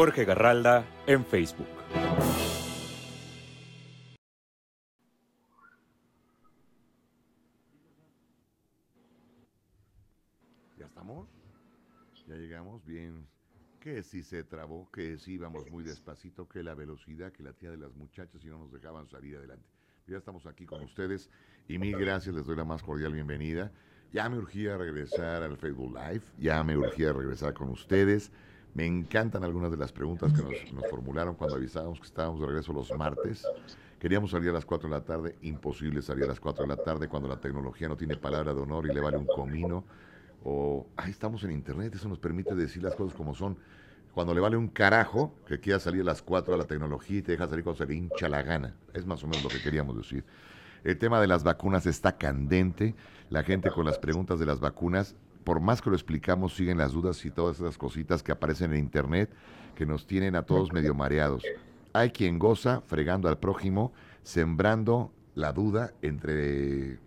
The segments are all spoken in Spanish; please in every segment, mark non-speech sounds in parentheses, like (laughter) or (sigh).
Jorge Garralda en Facebook. ¿Ya estamos? Ya llegamos bien. Que si se trabó, que si íbamos muy despacito, que la velocidad, que la tía de las muchachas y no nos dejaban salir adelante. Ya estamos aquí con ustedes y mil gracias, les doy la más cordial bienvenida. Ya me urgía regresar al Facebook Live, ya me urgía regresar con ustedes. Me encantan algunas de las preguntas que nos, nos formularon cuando avisábamos que estábamos de regreso los martes. Queríamos salir a las 4 de la tarde, imposible salir a las 4 de la tarde cuando la tecnología no tiene palabra de honor y le vale un comino. O, ahí estamos en internet, eso nos permite decir las cosas como son. Cuando le vale un carajo que quiera salir a las 4 a la tecnología y te deja salir cuando se le hincha la gana. Es más o menos lo que queríamos decir. El tema de las vacunas está candente. La gente con las preguntas de las vacunas, por más que lo explicamos, siguen las dudas y todas esas cositas que aparecen en internet que nos tienen a todos medio mareados. Hay quien goza fregando al prójimo, sembrando la duda entre,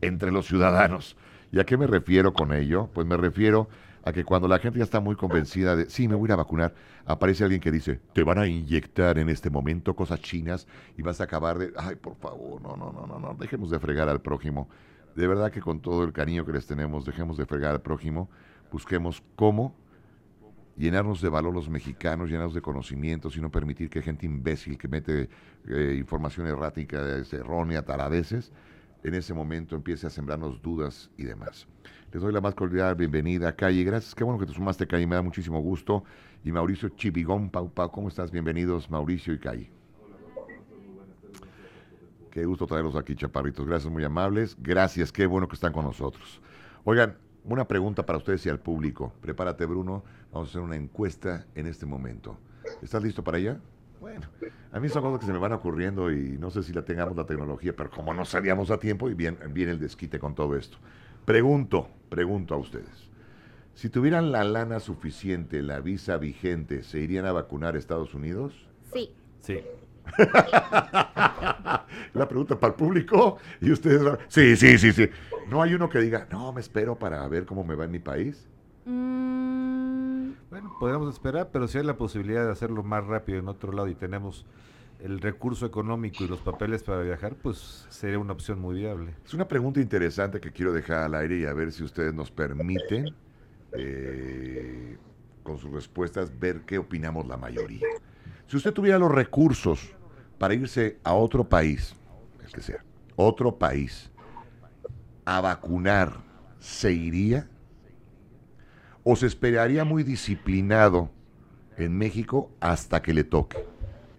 entre los ciudadanos. ¿Y a qué me refiero con ello? Pues me refiero a que cuando la gente ya está muy convencida de, sí, me voy a vacunar, aparece alguien que dice, te van a inyectar en este momento cosas chinas y vas a acabar de, ay, por favor, no, no, no, no, no, dejemos de fregar al prójimo. De verdad que con todo el cariño que les tenemos, dejemos de fregar al prójimo, busquemos cómo llenarnos de valor los mexicanos, llenarnos de conocimientos y no permitir que gente imbécil que mete eh, información errática, errónea, taradeces, en ese momento empiece a sembrarnos dudas y demás. Les doy la más cordial bienvenida, Calle. Gracias, qué bueno que te sumaste, Calle, me da muchísimo gusto. Y Mauricio Chivigón, Pau Pau, ¿cómo estás? Bienvenidos, Mauricio y Calle. Qué gusto traerlos aquí, chaparritos. Gracias, muy amables. Gracias, qué bueno que están con nosotros. Oigan, una pregunta para ustedes y al público. Prepárate, Bruno. Vamos a hacer una encuesta en este momento. ¿Estás listo para ella? Bueno, a mí son cosas que se me van ocurriendo y no sé si la tengamos la tecnología, pero como no salíamos a tiempo y bien, viene el desquite con todo esto. Pregunto, pregunto a ustedes. Si tuvieran la lana suficiente, la visa vigente, ¿se irían a vacunar a Estados Unidos? Sí. Sí. (laughs) la pregunta para el público y ustedes van, sí, sí, sí, sí. No hay uno que diga, no, me espero para ver cómo me va en mi país. Mm, Bueno, podemos esperar, pero si hay la posibilidad de hacerlo más rápido en otro lado y tenemos el recurso económico y los papeles para viajar, pues sería una opción muy viable. Es una pregunta interesante que quiero dejar al aire y a ver si ustedes nos permiten, eh, con sus respuestas, ver qué opinamos la mayoría. Si usted tuviera los recursos para irse a otro país, el que sea, otro país, a vacunar, ¿se iría? ¿O se esperaría muy disciplinado en México hasta que le toque?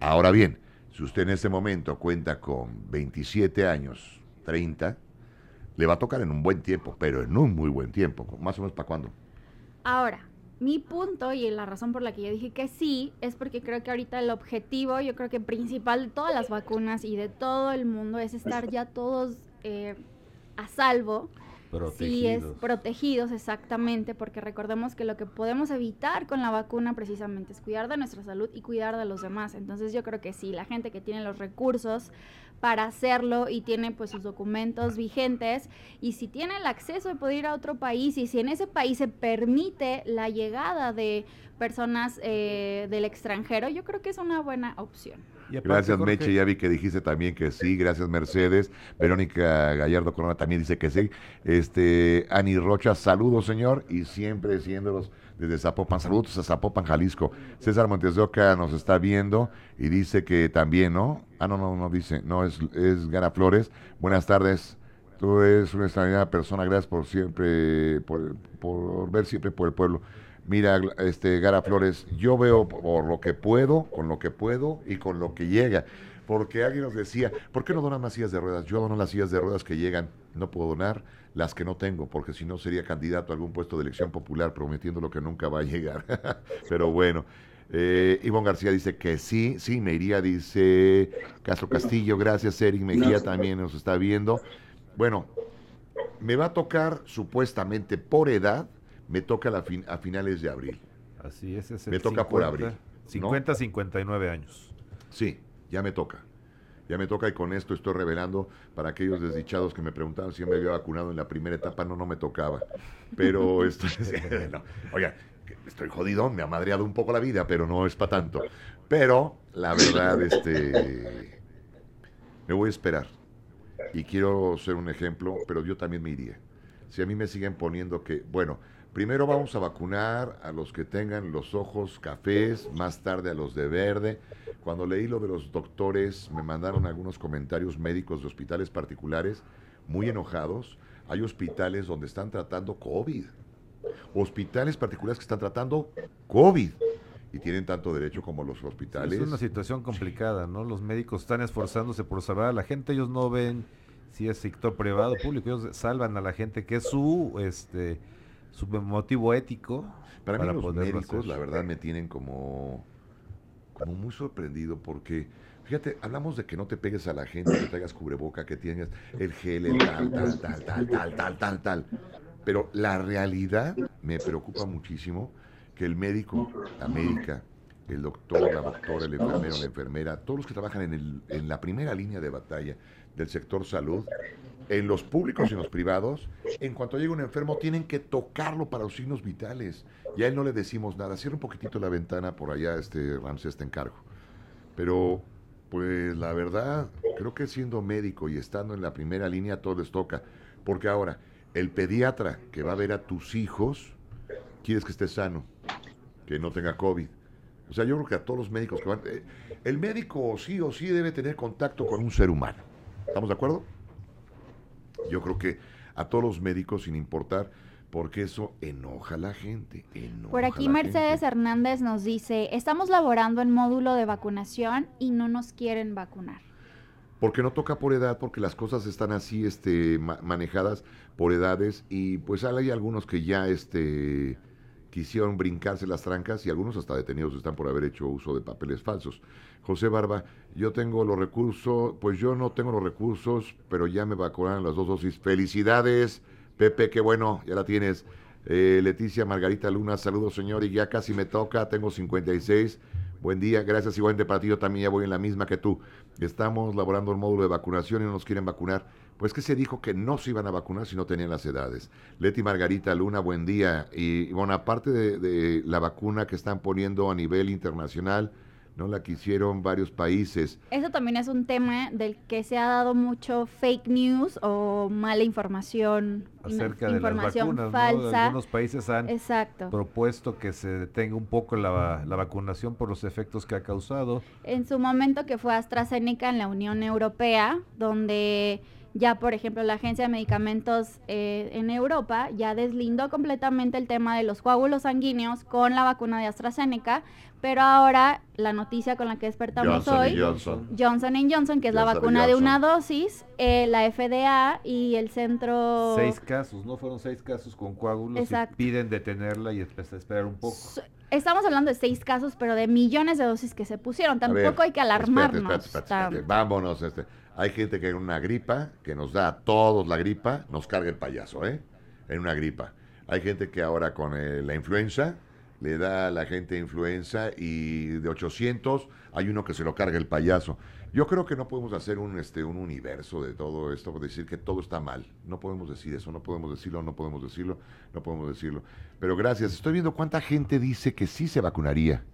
Ahora bien, si usted en este momento cuenta con 27 años, 30, le va a tocar en un buen tiempo, pero en un muy buen tiempo. Más o menos para cuándo. Ahora, mi punto y la razón por la que yo dije que sí es porque creo que ahorita el objetivo, yo creo que principal de todas las vacunas y de todo el mundo es estar ya todos eh, a salvo. Sí, es Protegidos. protegidos exactamente, porque recordemos que lo que podemos evitar con la vacuna precisamente es cuidar de nuestra salud y cuidar de los demás. Entonces yo creo que sí, la gente que tiene los recursos para hacerlo y tiene pues sus documentos vigentes y si tiene el acceso de poder ir a otro país y si en ese país se permite la llegada de personas eh, del extranjero, yo creo que es una buena opción. Gracias, Jorge, Meche. Ya vi que dijiste también que sí. Gracias, Mercedes. Verónica Gallardo Corona también dice que sí. Este, Ani Rocha, saludos, señor. Y siempre siéndolos desde Zapopan. Saludos a Zapopan, Jalisco. César Montes de Oca nos está viendo y dice que también, ¿no? Ah, no, no, no dice. No, es, es Gara Flores. Buenas tardes. Tú eres una extraordinaria persona. Gracias por siempre, por, por ver siempre por el pueblo. Mira, este Gara Flores, yo veo por lo que puedo, con lo que puedo y con lo que llega. Porque alguien nos decía, ¿por qué no donan más sillas de ruedas? Yo dono las sillas de ruedas que llegan, no puedo donar las que no tengo, porque si no sería candidato a algún puesto de elección popular prometiendo lo que nunca va a llegar. (laughs) Pero bueno, eh, Ivonne García dice que sí, sí, me iría, dice Castro Castillo, gracias, Eric Mejía también nos está viendo. Bueno, me va a tocar supuestamente por edad, me toca la fin- a finales de abril. Así es, es el Me toca por abril, ¿no? 50, 59 años. Sí, ya me toca. Ya me toca y con esto estoy revelando para aquellos desdichados que me preguntaban si yo me había vacunado en la primera etapa, no, no me tocaba. Pero (laughs) esto (laughs) no. Oiga, estoy jodidón, me ha madreado un poco la vida, pero no es para tanto. Pero la verdad, este, me voy a esperar. Y quiero ser un ejemplo, pero yo también me iría. Si a mí me siguen poniendo que, bueno, primero vamos a vacunar a los que tengan los ojos cafés, más tarde a los de verde. Cuando leí lo de los doctores, me mandaron algunos comentarios médicos de hospitales particulares muy enojados. Hay hospitales donde están tratando COVID. Hospitales particulares que están tratando COVID y tienen tanto derecho como los hospitales. Es una situación complicada, ¿no? Los médicos están esforzándose por salvar a la gente, ellos no ven si es sector privado o público, ellos salvan a la gente, que es su este su motivo ético. Para, mí los médicos, la verdad, me tienen como, como muy sorprendido porque, fíjate, hablamos de que no te pegues a la gente, que traigas cubreboca, que tengas el gel, el tal, tal, tal, tal, tal, tal, tal, tal. Pero la realidad me preocupa muchísimo que el médico, la médica, el doctor, la doctora, el enfermero, la enfermera, todos los que trabajan en, el, en la primera línea de batalla del sector salud, en los públicos y en los privados, en cuanto llega un enfermo, tienen que tocarlo para los signos vitales. Y a él no le decimos nada. Cierra un poquitito la ventana por allá, este Ramsés, te encargo. Pero, pues la verdad, creo que siendo médico y estando en la primera línea, todo les toca. Porque ahora, el pediatra que va a ver a tus hijos, quieres que esté sano, que no tenga COVID. O sea, yo creo que a todos los médicos que van... Eh, el médico sí o sí debe tener contacto con un ser humano. ¿Estamos de acuerdo? Yo creo que a todos los médicos, sin importar, porque eso enoja a la gente. Por aquí Mercedes Hernández nos dice, estamos laborando en módulo de vacunación y no nos quieren vacunar. Porque no toca por edad, porque las cosas están así este, manejadas por edades y pues hay algunos que ya este, quisieron brincarse las trancas y algunos hasta detenidos están por haber hecho uso de papeles falsos. José Barba, yo tengo los recursos, pues yo no tengo los recursos, pero ya me vacunaron las dos dosis. Felicidades, Pepe, qué bueno, ya la tienes. Eh, Leticia Margarita Luna, saludos señor, y ya casi me toca, tengo 56. Buen día, gracias igualmente para ti, yo también ya voy en la misma que tú. Estamos laborando el módulo de vacunación y no nos quieren vacunar. Pues que se dijo que no se iban a vacunar si no tenían las edades. Leti Margarita Luna, buen día. Y bueno, aparte de la vacuna que están poniendo a nivel internacional, no la quisieron varios países. Eso también es un tema del que se ha dado mucho fake news o mala información, acerca de información las vacunas, falsa. Algunos países han propuesto que se detenga un poco la, la, vacunación por los efectos que ha causado. En su momento que fue AstraZeneca en la Unión Europea, donde ya, por ejemplo, la Agencia de Medicamentos eh, en Europa ya deslindó completamente el tema de los coágulos sanguíneos con la vacuna de AstraZeneca, pero ahora la noticia con la que despertamos hoy, Johnson. Johnson Johnson, que es la vacuna de una dosis, eh, la FDA y el centro... Seis casos, ¿no? Fueron seis casos con coágulos y piden detenerla y esperar un poco. Estamos hablando de seis casos, pero de millones de dosis que se pusieron. Tampoco hay que alarmarnos. Vámonos. Este. Hay gente que en una gripa, que nos da a todos la gripa, nos carga el payaso, ¿eh? En una gripa. Hay gente que ahora con eh, la influenza le da a la gente influenza y de 800 hay uno que se lo carga el payaso. Yo creo que no podemos hacer un, este, un universo de todo esto, decir que todo está mal. No podemos decir eso, no podemos decirlo, no podemos decirlo, no podemos decirlo. Pero gracias. Estoy viendo cuánta gente dice que sí se vacunaría.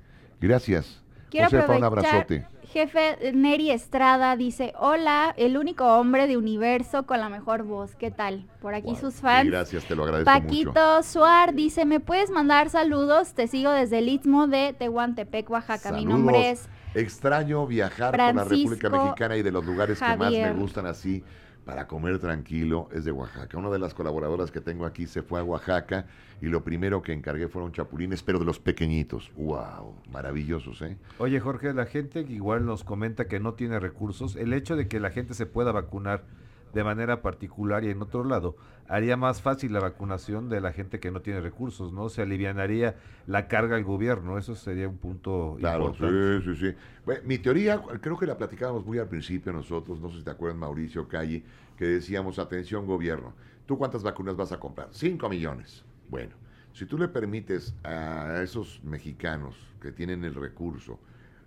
Gracias. Quiero Josefa, un abrazote. Jefe Neri Estrada dice, hola, el único hombre de universo con la mejor voz. ¿Qué tal? Por aquí sus fans. gracias, te lo agradezco Paquito Suar dice, ¿me puedes mandar saludos? Te sigo desde el Istmo de Tehuantepec, Oaxaca. Mi nombre es... Extraño viajar por la República Mexicana y de los lugares que más me gustan así para comer tranquilo es de Oaxaca. Una de las colaboradoras que tengo aquí se fue a Oaxaca y lo primero que encargué fueron chapulines, pero de los pequeñitos. ¡Wow! Maravillosos, ¿eh? Oye, Jorge, la gente igual nos comenta que no tiene recursos. El hecho de que la gente se pueda vacunar de manera particular y en otro lado, haría más fácil la vacunación de la gente que no tiene recursos, ¿no? Se alivianaría la carga al gobierno, eso sería un punto claro, sí, sí, sí. Bueno, mi teoría, creo que la platicábamos muy al principio nosotros, no sé si te acuerdas, Mauricio Calle, que decíamos, atención gobierno, ¿tú cuántas vacunas vas a comprar? Cinco millones. Bueno, si tú le permites a esos mexicanos que tienen el recurso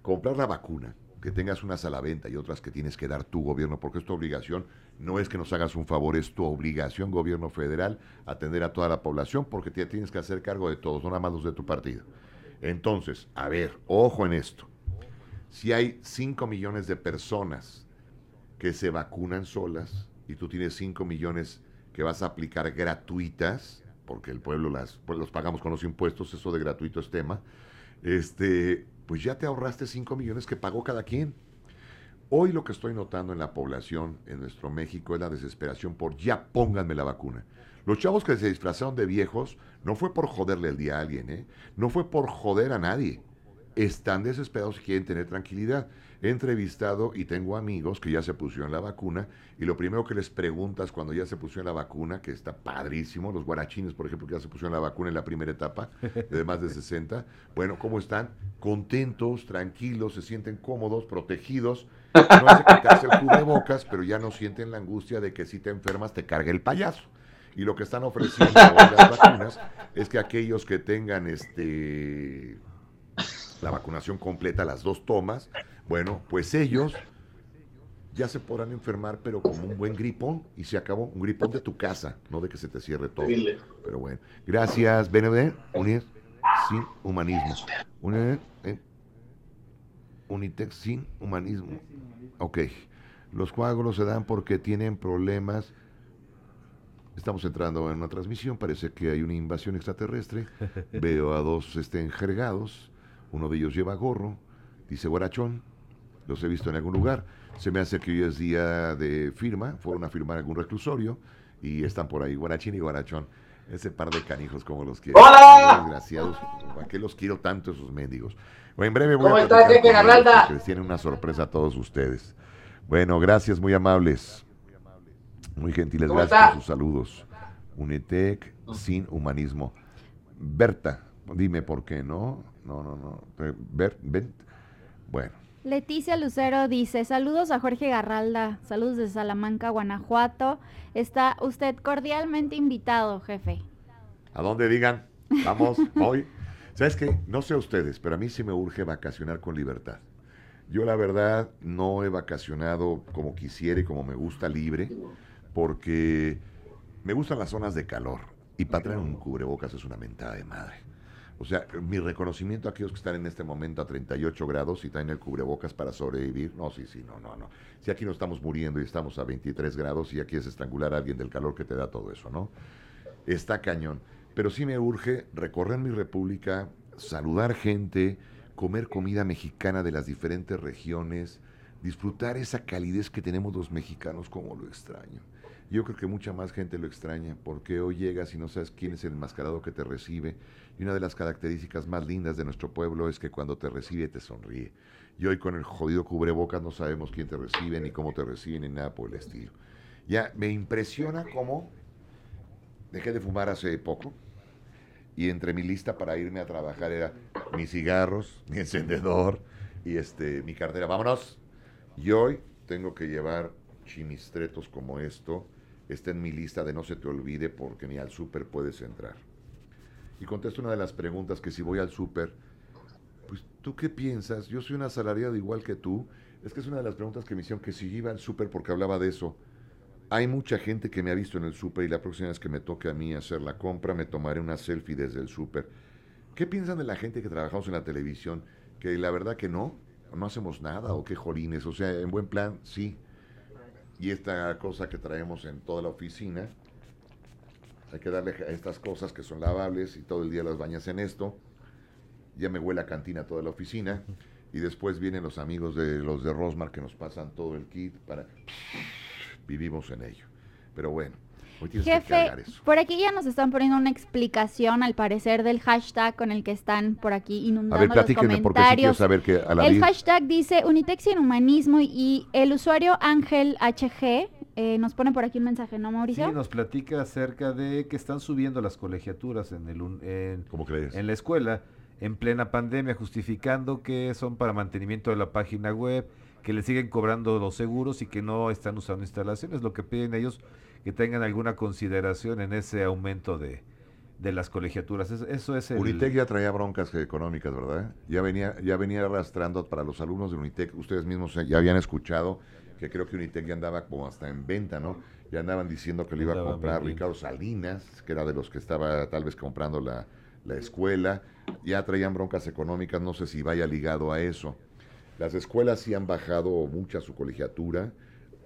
comprar la vacuna, que tengas unas a la venta y otras que tienes que dar tu gobierno, porque es tu obligación, no es que nos hagas un favor, es tu obligación, gobierno federal, atender a toda la población, porque te tienes que hacer cargo de todos, no nada más los de tu partido. Entonces, a ver, ojo en esto. Si hay 5 millones de personas que se vacunan solas y tú tienes 5 millones que vas a aplicar gratuitas, porque el pueblo las, pues los pagamos con los impuestos, eso de gratuito es tema, este, pues ya te ahorraste 5 millones que pagó cada quien. Hoy lo que estoy notando en la población en nuestro México es la desesperación por ya pónganme la vacuna. Los chavos que se disfrazaron de viejos no fue por joderle el día a alguien, ¿eh? no fue por joder a nadie. Están desesperados y quieren tener tranquilidad. He entrevistado y tengo amigos que ya se pusieron la vacuna y lo primero que les preguntas cuando ya se pusieron la vacuna, que está padrísimo, los guarachines, por ejemplo, que ya se pusieron la vacuna en la primera etapa, de más de 60, bueno, ¿cómo están? Contentos, tranquilos, se sienten cómodos, protegidos. No hace quitarse el cubrebocas, pero ya no sienten la angustia de que si te enfermas te cargue el payaso. Y lo que están ofreciendo (laughs) las vacunas es que aquellos que tengan este la vacunación completa, las dos tomas, bueno, pues ellos ya se podrán enfermar, pero como un buen gripón, y se acabó, un gripón de tu casa, no de que se te cierre todo. Pero bueno, gracias, BNB, unir sin humanismo. Unir, eh, Unitex sin humanismo. Ok, los coágulos se dan porque tienen problemas. Estamos entrando en una transmisión, parece que hay una invasión extraterrestre. (laughs) Veo a dos estén jergados, uno de ellos lleva gorro, dice guarachón, los he visto en algún lugar. Se me hace que hoy es día de firma, fueron a firmar algún reclusorio y están por ahí, Guarachín y Guarachón. Ese par de canijos como los quiero. ¡Hola! Desgraciados. ¿Para qué los quiero tanto esos mendigos? Bueno, en breve voy ¿Cómo a jefe Garralda? les tienen una sorpresa a todos ustedes. Bueno, gracias, muy amables. Muy gentiles, ¿Cómo gracias está? por sus saludos. Unitec sin humanismo. Berta, dime por qué, ¿no? No, no, no. Bert. Bueno, Leticia Lucero dice, saludos a Jorge Garralda, saludos de Salamanca, Guanajuato. Está usted cordialmente invitado, jefe. ¿a dónde digan? Vamos, (laughs) voy. ¿Sabes qué? No sé a ustedes, pero a mí sí me urge vacacionar con libertad. Yo la verdad no he vacacionado como quisiera y como me gusta libre, porque me gustan las zonas de calor. Y para traer un cubrebocas es una mentada de madre. O sea, mi reconocimiento a aquellos que están en este momento a 38 grados y traen el cubrebocas para sobrevivir. No, sí, sí, no, no, no. Si aquí no estamos muriendo y estamos a 23 grados y aquí es estrangular a alguien del calor que te da todo eso, ¿no? Está cañón. Pero sí me urge recorrer mi república, saludar gente, comer comida mexicana de las diferentes regiones, disfrutar esa calidez que tenemos los mexicanos como lo extraño. Yo creo que mucha más gente lo extraña porque hoy llegas y no sabes quién es el enmascarado que te recibe. Y una de las características más lindas de nuestro pueblo es que cuando te recibe te sonríe. Y hoy con el jodido cubrebocas no sabemos quién te recibe, ni cómo te reciben, ni nada por el estilo. Ya me impresiona cómo dejé de fumar hace poco y entre mi lista para irme a trabajar era mis cigarros, (laughs) mi encendedor y este mi cartera. Vámonos. Y hoy tengo que llevar chimistretos como esto. Está en mi lista de no se te olvide porque ni al súper puedes entrar. Y contesto una de las preguntas que si voy al súper, pues tú qué piensas? Yo soy un asalariado igual que tú. Es que es una de las preguntas que me hicieron que si iba al súper porque hablaba de eso. Hay mucha gente que me ha visto en el súper y la próxima vez que me toque a mí hacer la compra me tomaré una selfie desde el súper. ¿Qué piensan de la gente que trabajamos en la televisión? Que la verdad que no, no hacemos nada o qué jolines. O sea, en buen plan, sí. Y esta cosa que traemos en toda la oficina, hay que darle a estas cosas que son lavables y todo el día las bañas en esto. Ya me huele a cantina toda la oficina. Y después vienen los amigos de los de Rosmar que nos pasan todo el kit para vivimos en ello. Pero bueno, hoy tienes que Jefe, cargar eso. por aquí ya nos están poniendo una explicación, al parecer, del hashtag con el que están por aquí A inundando ver, los platíquenme porque sí quiero comentarios. saber que a la el vida hashtag dice Unitex sin humanismo y el usuario Ángel HG eh, nos pone por aquí un mensaje, ¿no, Mauricio? Sí, nos platica acerca de que están subiendo las colegiaturas en, el, un- en, ¿Cómo crees? en la escuela en plena pandemia, justificando que son para mantenimiento de la página web, que le siguen cobrando los seguros y que no están usando instalaciones. Lo que piden ellos que tengan alguna consideración en ese aumento de, de las colegiaturas. Eso, eso es el... Unitec ya traía broncas económicas, ¿verdad? Ya venía, ya venía arrastrando para los alumnos de Unitec, ustedes mismos ya habían escuchado que creo que Unitec ya andaba como hasta en venta, ¿no? Ya andaban diciendo que le iba a comprar. Ricardo Salinas, que era de los que estaba tal vez comprando la, la escuela. Ya traían broncas económicas, no sé si vaya ligado a eso. Las escuelas sí han bajado mucha su colegiatura,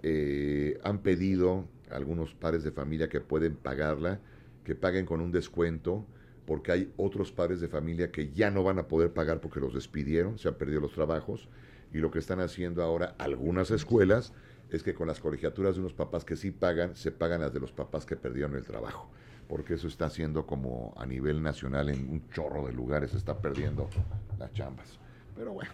eh, han pedido a algunos padres de familia que pueden pagarla, que paguen con un descuento, porque hay otros padres de familia que ya no van a poder pagar porque los despidieron, se han perdido los trabajos, y lo que están haciendo ahora algunas escuelas es que con las colegiaturas de unos papás que sí pagan, se pagan las de los papás que perdieron el trabajo, porque eso está haciendo como a nivel nacional en un chorro de lugares, se está perdiendo las chambas. Pero bueno,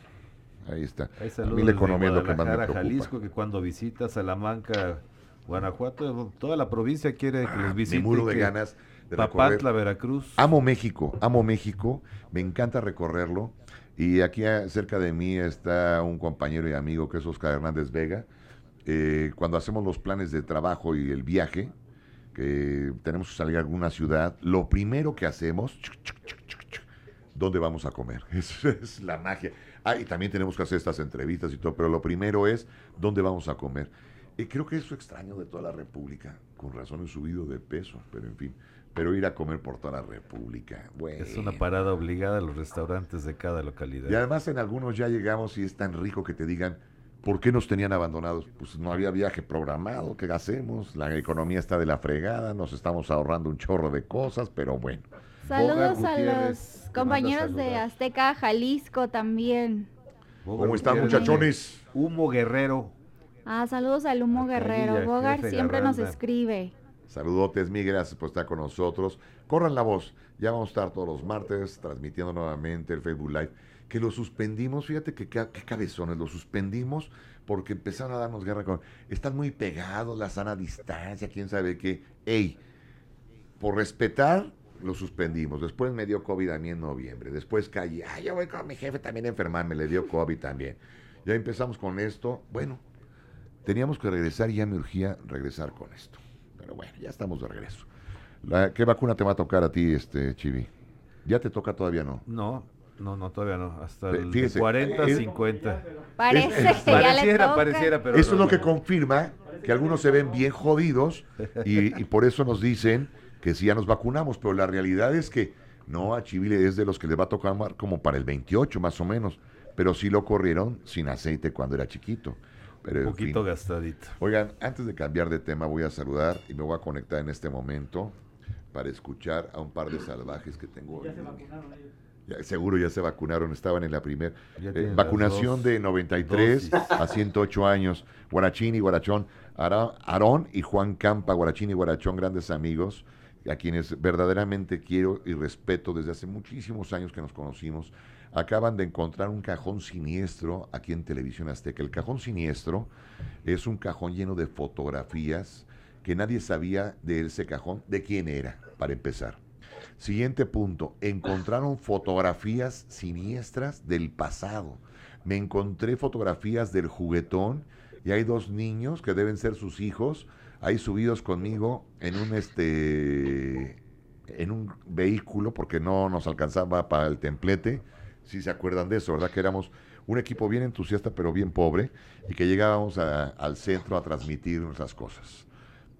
ahí está. Hay A saludos mí la economía es lo que más me preocupa. Jalisco, que cuando visita Salamanca, Guanajuato, toda la provincia quiere que los visite. Me muero de ganas de Papantla. Veracruz. Amo México, amo México, me encanta recorrerlo. Y aquí a- cerca de mí está un compañero y amigo que es Oscar Hernández Vega. Eh, cuando hacemos los planes de trabajo y el viaje, que tenemos que salir a alguna ciudad, lo primero que hacemos, chuc, chuc, chuc, chuc, chuc, ¿dónde vamos a comer? (laughs) Eso es la magia. Ah, y también tenemos que hacer estas entrevistas y todo, pero lo primero es, ¿dónde vamos a comer? Y creo que eso extraño de toda la República. Con razón he subido de peso, pero en fin. Pero ir a comer por toda la República, bueno. Es una parada obligada a los restaurantes de cada localidad. Y además en algunos ya llegamos y es tan rico que te digan, ¿por qué nos tenían abandonados? Pues no había viaje programado, ¿qué hacemos? La economía está de la fregada, nos estamos ahorrando un chorro de cosas, pero bueno. Saludos a los compañeros de. Azteca, Jalisco también. ¿Cómo están muchachones? Humo Guerrero. Ah, saludos al Humo Guerrero. Bogar siempre nos escribe. Saludotes, Miguel, gracias por estar con nosotros. Corran la voz, ya vamos a estar todos los martes transmitiendo nuevamente el Facebook Live. Que lo suspendimos, fíjate que qué, qué cabezones, lo suspendimos porque empezaron a darnos guerra con... Están muy pegados, la sana distancia, quién sabe qué. Ey, por respetar, lo suspendimos. Después me dio COVID a mí en noviembre. Después caí, ah, yo voy con mi jefe también a enfermarme, le dio COVID también. Ya empezamos con esto. Bueno, teníamos que regresar y ya me urgía regresar con esto. Pero bueno, ya estamos de regreso. La- ¿Qué vacuna te va a tocar a ti, este Chivi? ¿Ya te toca todavía no? No, no, no, todavía no. Hasta el fíjese, 40, es- 50. Parece que ya le Pareciera, toca. pareciera, pero Eso no, es lo que confirma que algunos se ven bien jodidos y, y por eso nos dicen que sí ya nos vacunamos, pero la realidad es que no, a Chivile es de los que le va a tocar como para el 28 más o menos, pero sí lo corrieron sin aceite cuando era chiquito. Pero, Un en poquito fin. gastadito. Oigan, antes de cambiar de tema voy a saludar y me voy a conectar en este momento para escuchar a un par de salvajes que tengo. en línea. Ya, seguro ya se vacunaron, estaban en la primera Ya las vacunación dos de 93 dosis. a 108 años. Guarachín y Guarachón, Ara- Aarón y Juan Campa, Guarachín y Guarachón, grandes amigos, a quienes verdaderamente quiero y respeto desde hace muchísimos años que nos conocimos. Acaban de encontrar un cajón siniestro aquí en Televisión Azteca. El cajón siniestro es un cajón lleno de fotografías que nadie sabía de ese cajón, de quién era, para empezar. Siguiente punto, encontraron fotografías siniestras del pasado. Me encontré fotografías del juguetón y hay dos niños que deben ser sus hijos, ahí subidos conmigo en un este en un vehículo porque no nos alcanzaba para el templete. Si se acuerdan de eso, ¿verdad? Que éramos un equipo bien entusiasta pero bien pobre y que llegábamos a- al centro a transmitir nuestras cosas.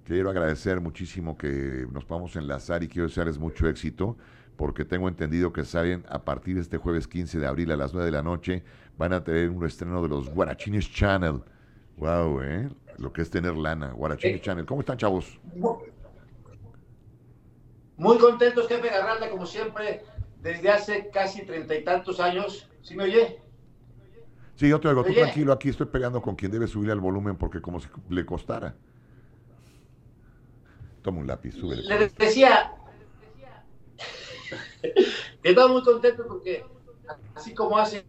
Quiero agradecer muchísimo que nos podamos enlazar y quiero desearles mucho éxito porque tengo entendido que salen a partir de este jueves 15 de abril a las 9 de la noche. Van a tener un estreno de los Guarachines Channel. Wow, ¿eh? Lo que es tener lana. Guarachines Eh. Channel. ¿Cómo están, chavos? Muy contentos, jefe Garralda, como siempre, desde hace casi treinta y tantos años. ¿Sí me oye? Sí, yo te oigo. Tú tranquilo, aquí estoy pegando con quien debe subirle al volumen porque como si le costara. Toma un lápiz, súbele. Le decía que estaba muy contento porque, así como hace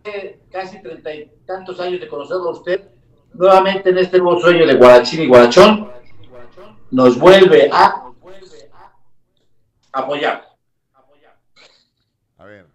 casi treinta y tantos años de conocerlo a usted, nuevamente en este nuevo sueño de Guarachín y Guarachón, nos vuelve a apoyar. A ver,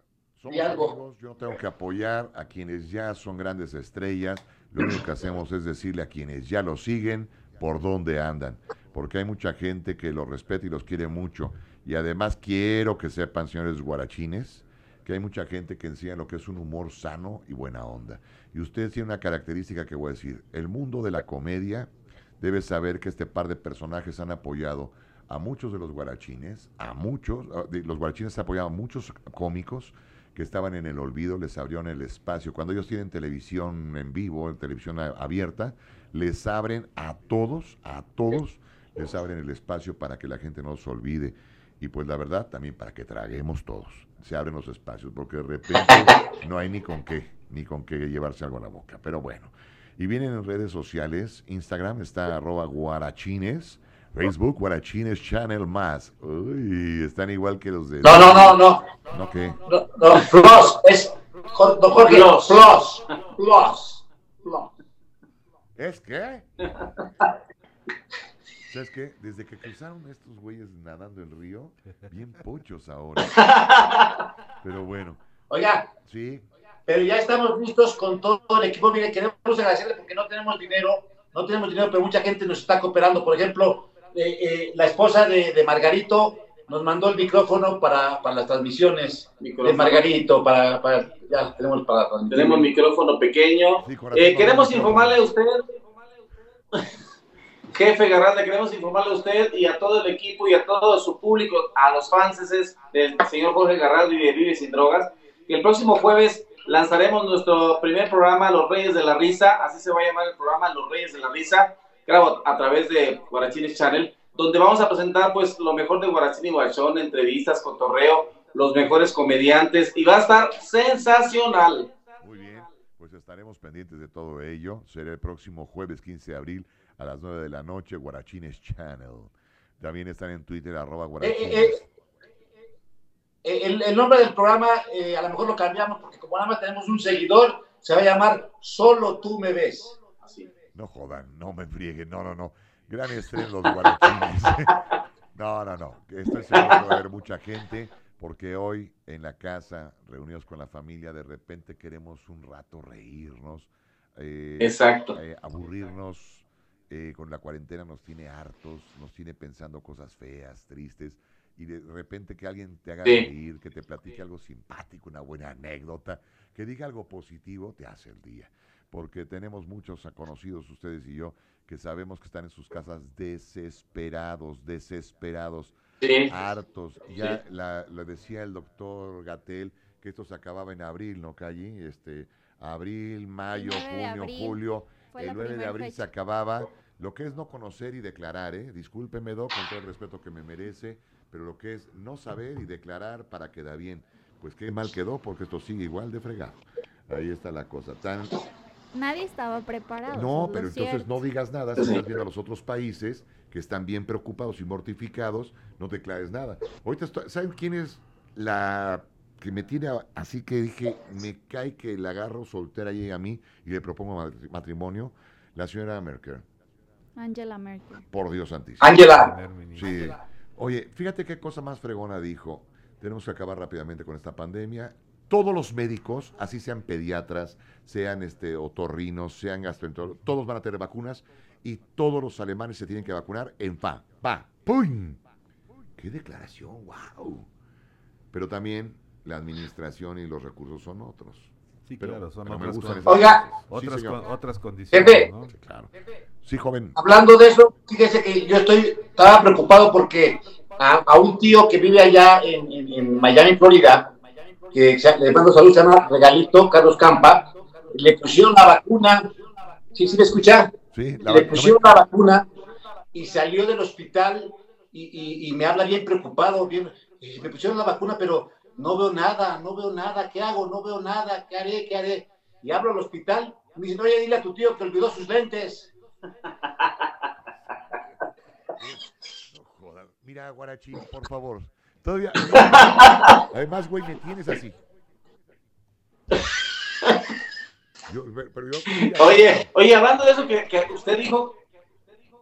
somos amigos, yo tengo que apoyar a quienes ya son grandes estrellas. Lo único que hacemos es decirle a quienes ya lo siguen por dónde andan, porque hay mucha gente que los respeta y los quiere mucho. Y además quiero que sepan, señores guarachines, que hay mucha gente que enseña lo que es un humor sano y buena onda. Y ustedes tienen una característica que voy a decir. El mundo de la comedia debe saber que este par de personajes han apoyado a muchos de los guarachines, a muchos, ah, los guarachines han apoyado a muchos cómicos que estaban en el olvido, les abrieron el espacio. Cuando ellos tienen televisión en vivo, en televisión abierta, les abren a todos, a todos, les abren el espacio para que la gente no se olvide. Y pues la verdad, también para que traguemos todos. Se abren los espacios, porque de repente (laughs) no hay ni con qué, ni con qué llevarse algo a la boca. Pero bueno. Y vienen en redes sociales, Instagram está arroba guarachines, Facebook guarachines channel más. Uy, están igual que los de... No, no, no, no. ¿No qué? No, no, plus, es, Jorge, Plus. plus, plus, plus. ¿Es qué? (laughs) ¿Sabes qué? Desde que cruzaron estos güeyes nadando el río, bien pochos ahora. (laughs) Pero bueno, Oiga, sí, pero ya estamos listos con todo el equipo. Mire, queremos agradecerle porque no tenemos dinero, no tenemos dinero, pero mucha gente nos está cooperando. Por ejemplo, eh, eh, la esposa de, de Margarito nos mandó el micrófono para, para las transmisiones de. Margarito, para, para- ya tenemos para transmitir. Tenemos micrófono pequeño. sí, Eh, queremos informarle a usted, jefe Garralda, queremos informarle a usted y a todo el equipo y a todo su público, a los fans del señor Jorge Garralda y de Vive Sin Drogas, que el próximo jueves lanzaremos nuestro primer programa, Los Reyes de la Risa, así se va a llamar el programa, Los Reyes de la Risa, claro, a través de Guarachines Channel, donde vamos a presentar pues lo mejor de Guarachín y Guachón, entrevistas, cotorreo, los mejores comediantes, y va a estar sensacional. Muy bien, pues estaremos pendientes de todo ello. Será el próximo jueves 15 de abril a las 9 de la noche, Guarachines Channel. También están en Twitter, arroba guarachines. eh, Eh, El, el nombre del programa eh, a lo mejor lo cambiamos porque como nada más tenemos un seguidor, se va a llamar Solo tú me ves. Así. No jodan, no me frieguen, no, no, no. Gran estreno los guarachines. (laughs) No, no, no. Estoy seguro que va a haber mucha gente porque hoy en la casa, reunidos con la familia, de repente queremos un rato reírnos, eh, Exacto. eh, aburrirnos. Eh, con la cuarentena nos tiene hartos, nos tiene pensando cosas feas, tristes. Y de repente que alguien te haga Sí. reír, que te platique algo simpático, una buena anécdota, que diga algo positivo, te hace el día porque tenemos muchos conocidos, ustedes y yo, que sabemos que están en sus casas desesperados, desesperados, Sí. hartos. Ya la, lo decía el doctor Gatel que esto se acababa en abril, ¿no, Calle? Este, abril, mayo, 9 de junio, abril julio. Fue El la 9 de abril se acababa. Lo que es no conocer y declarar, ¿eh? Discúlpeme, Doc, con todo el respeto que me merece, pero lo que es no saber y declarar para quedar bien. Pues qué mal quedó, porque esto sigue igual de fregado. Ahí está la cosa. Tan, Nadie estaba preparado. no, pero entonces cierto. no digas nada, si estás viendo a los otros países que están bien preocupados y mortificados, no declares nada. Ahorita, estoy- ¿saben quién es la que me tiene así que dije, me cae que la agarro soltera y a mí y le propongo matri- matrimonio? La señora Merkel, Angela Merkel. por Dios santísimo. Ministro. Sí. Oye, fíjate qué cosa más fregona dijo. Tenemos que acabar rápidamente con esta pandemia. Todos los médicos, así sean pediatras, sean este, otorrinos, sean gastroenterólogos, todos van a tener vacunas y todos los alemanes se tienen que vacunar en fa, pa, ¡pum! ¡Qué declaración! ¡Wow! Pero también la administración y los recursos son otros. Sí, Pero, claro, son pero me otras, gustan con- esas Oiga. Sí, otras, señor. con- otras condiciones, Jefe. ¿no? Sí, claro. Sí, joven. hablando de eso, fíjese que yo estoy, estaba preocupado porque a, a un tío que vive allá en, en- en Miami, Florida, que se- le mando salud, se llama Regalito, Carlos Campa, le pusieron la vacuna, ¿sí, sí me escucha? Sí, la le pusieron la vacuna y salió del hospital y, y- y me habla bien preocupado, bien, y me pusieron la vacuna, pero no veo nada, no veo nada, ¿qué hago? No veo nada, ¿qué haré? ¿Qué haré? Y hablo al hospital, me dice, oye, dile a tu tío que olvidó sus lentes. No jodas. Mira, Guarachín, por favor. Todavía. (laughs) Además, güey, me tienes así. Yo- pero yo- mira, (laughs) Oye, oye, hablando de eso que, que usted dijo,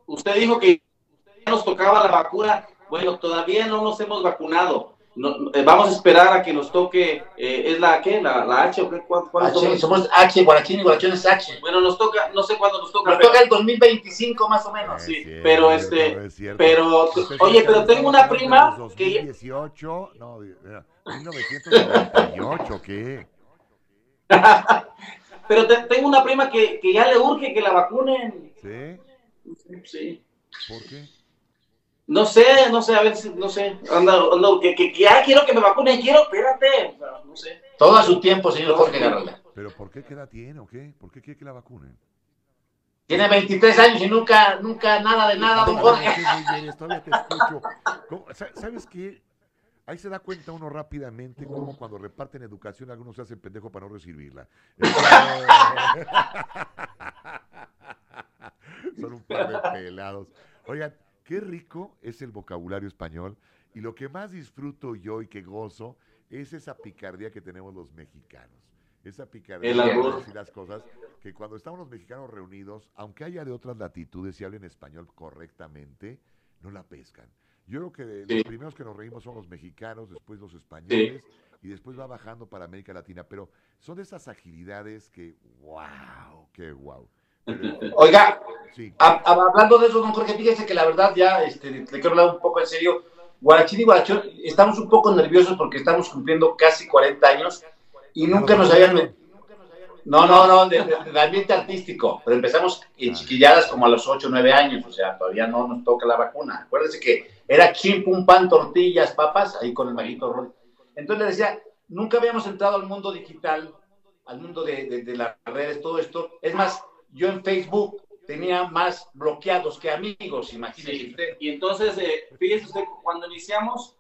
usted dijo que ya nos tocaba la vacuna. Bueno, todavía no nos hemos vacunado. No, eh, vamos a esperar a que nos toque, eh, ¿es la qué? ¿La, la H o qué? ¿Cuál, cuál H, somos H, Guarachín y Guarachón es H. Bueno, nos toca, no sé cuándo nos toca. Nos pero- toca el 2025 más o menos. sí, cierto, pero es este, es pero, Ustedes oye, pero tengo una prima los que, 2018, no, era 1998, ¿qué? (laughs) pero te- tengo una prima que, que ya le urge que la vacunen. ¿Sí? Sí. ¿Por qué? No sé, no sé, a ver si, no sé, anda, anda, que, que, que ya quiero que me vacunen, quiero, espérate, o sea, no sé. Todo a su tiempo, señor Jorge Garralda. ¿Pero por qué qué edad tiene o qué? ¿Por qué quiere que la vacunen? Tiene 23 años y nunca, nunca nada de nada, don Jorge. Todavía te escucho. ¿Sabes qué? Ahí se da cuenta uno rápidamente cómo cuando reparten educación algunos se hacen pendejo para no recibirla. (laughs) Son un par de pelados. Oigan, qué rico es el vocabulario español y lo que más disfruto yo y que gozo es esa picardía que tenemos los mexicanos. Esa picardía de decir las cosas que cuando estamos los mexicanos reunidos, aunque haya de otras latitudes y hablen español correctamente, no la pescan. Yo creo que Sí. los primeros que nos reímos son los mexicanos, después los españoles y después va bajando para América Latina. Pero son de esas agilidades que, wow, qué wow. Oiga, sí, a- a- hablando de eso, don Jorge, fíjese que la verdad ya, este, le quiero hablar un poco en serio. Guarachín y Guarachón, estamos un poco nerviosos porque estamos cumpliendo casi 40 años y nunca nos habían... No, no, no, de- de- ambiente artístico, pero empezamos en chiquilladas como a los 8 o 9 años, o sea, todavía no nos toca la vacuna. Acuérdense que era pum, pan, tortillas, papas, ahí con el majito Roy. Entonces le decía, nunca habíamos entrado al mundo digital, al mundo de- de las redes, todo esto. Es más, yo en Facebook tenía más bloqueados que amigos, imagínese Sí. usted. Y entonces, eh, fíjese usted, cuando iniciamos,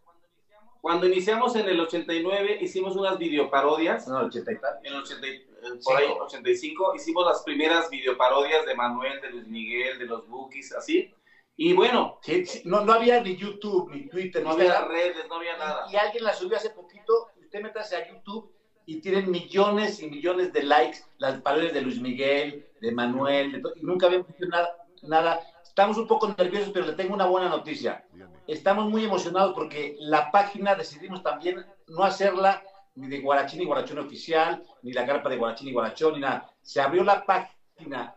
cuando iniciamos en el 89, hicimos unas videoparodias. No, 80 y tal. En el 80 y- eh, por ahí, 85, hicimos las primeras videoparodias de Manuel, de Luis Miguel, de los Bookies, así. Y bueno, Sí, no, no había ni YouTube, ni Twitter, no ni había nada. redes, no había nada. Y alguien la subió hace poquito, usted métase a YouTube y tienen millones y millones de likes las parodias de Luis Miguel, de Manuel, de y nunca habíamos visto nada, nada. Estamos un poco nerviosos, pero le tengo una buena noticia. Estamos muy emocionados porque la página decidimos también no hacerla ni de Guarachín y Guarachón oficial, ni la carpa de Guarachín y Guarachón, ni nada. Se abrió la página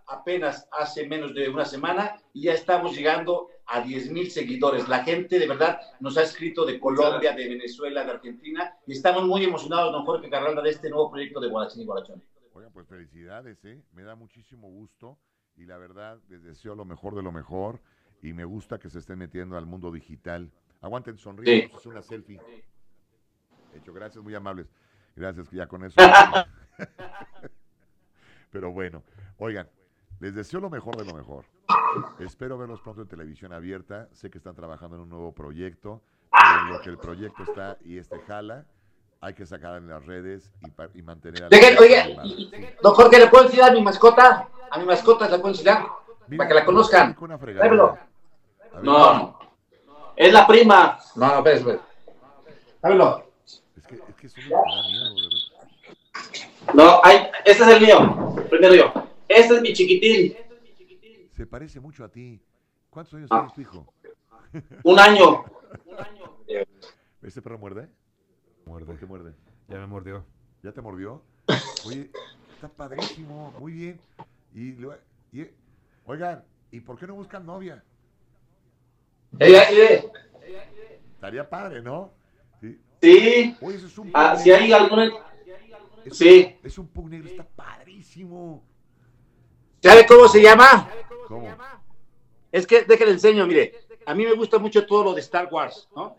apenas hace menos de una semana y ya estamos llegando a 10 mil seguidores. La gente de verdad nos ha escrito de Colombia, de Venezuela, de Argentina y estamos muy emocionados, don Jorge Carralda, de este nuevo proyecto de Guarachín y Guarachón. Oigan, pues felicidades, ¿eh? Me da muchísimo gusto y la verdad les deseo lo mejor de lo mejor y me gusta que se estén metiendo al mundo digital. Aguanten, sonríen, Sí. a hacer una selfie. Hecho, gracias, muy amables. Gracias, que ya con eso. (laughs) (laughs) Pero bueno, oigan, les deseo lo mejor de lo mejor. Espero verlos pronto en televisión abierta. Sé que están trabajando en un nuevo proyecto, pero en lo que el proyecto está y este jala, hay que sacar en las redes y, y mantener a Dejen, y- Sí. Don Jorge, ¿le puedo decir a mi mascota? A mi mascota la puedo enseñar. Para que la conozcan. con una No, no. Es la prima. No, no, espérate, espérate. Dámelo. Es que, es que de verdad. No, hay, este es el mío. Primero yo. Este es mi chiquitín. Se parece mucho a ti. ¿Cuántos años Ah. tienes tu hijo? Un año. (laughs) ¿Este perro muerde? Muerde. ¿Por qué muerde? Ya me mordió. ¿Ya te mordió? (laughs) Oye, está padrísimo, muy bien. Y, y- oigan, ¿y por qué no buscan novia? Ella, ella. Estaría padre, ¿no? Sí. Sí. Oye, eso es un Ah, pug si hay alguna. Es, Sí. es un pug negro, está padrísimo. ¿Sabe cómo se llama? ¿Cómo? Es que, déjenle enseño, mire. A mí me gusta mucho todo lo de Star Wars, ¿no?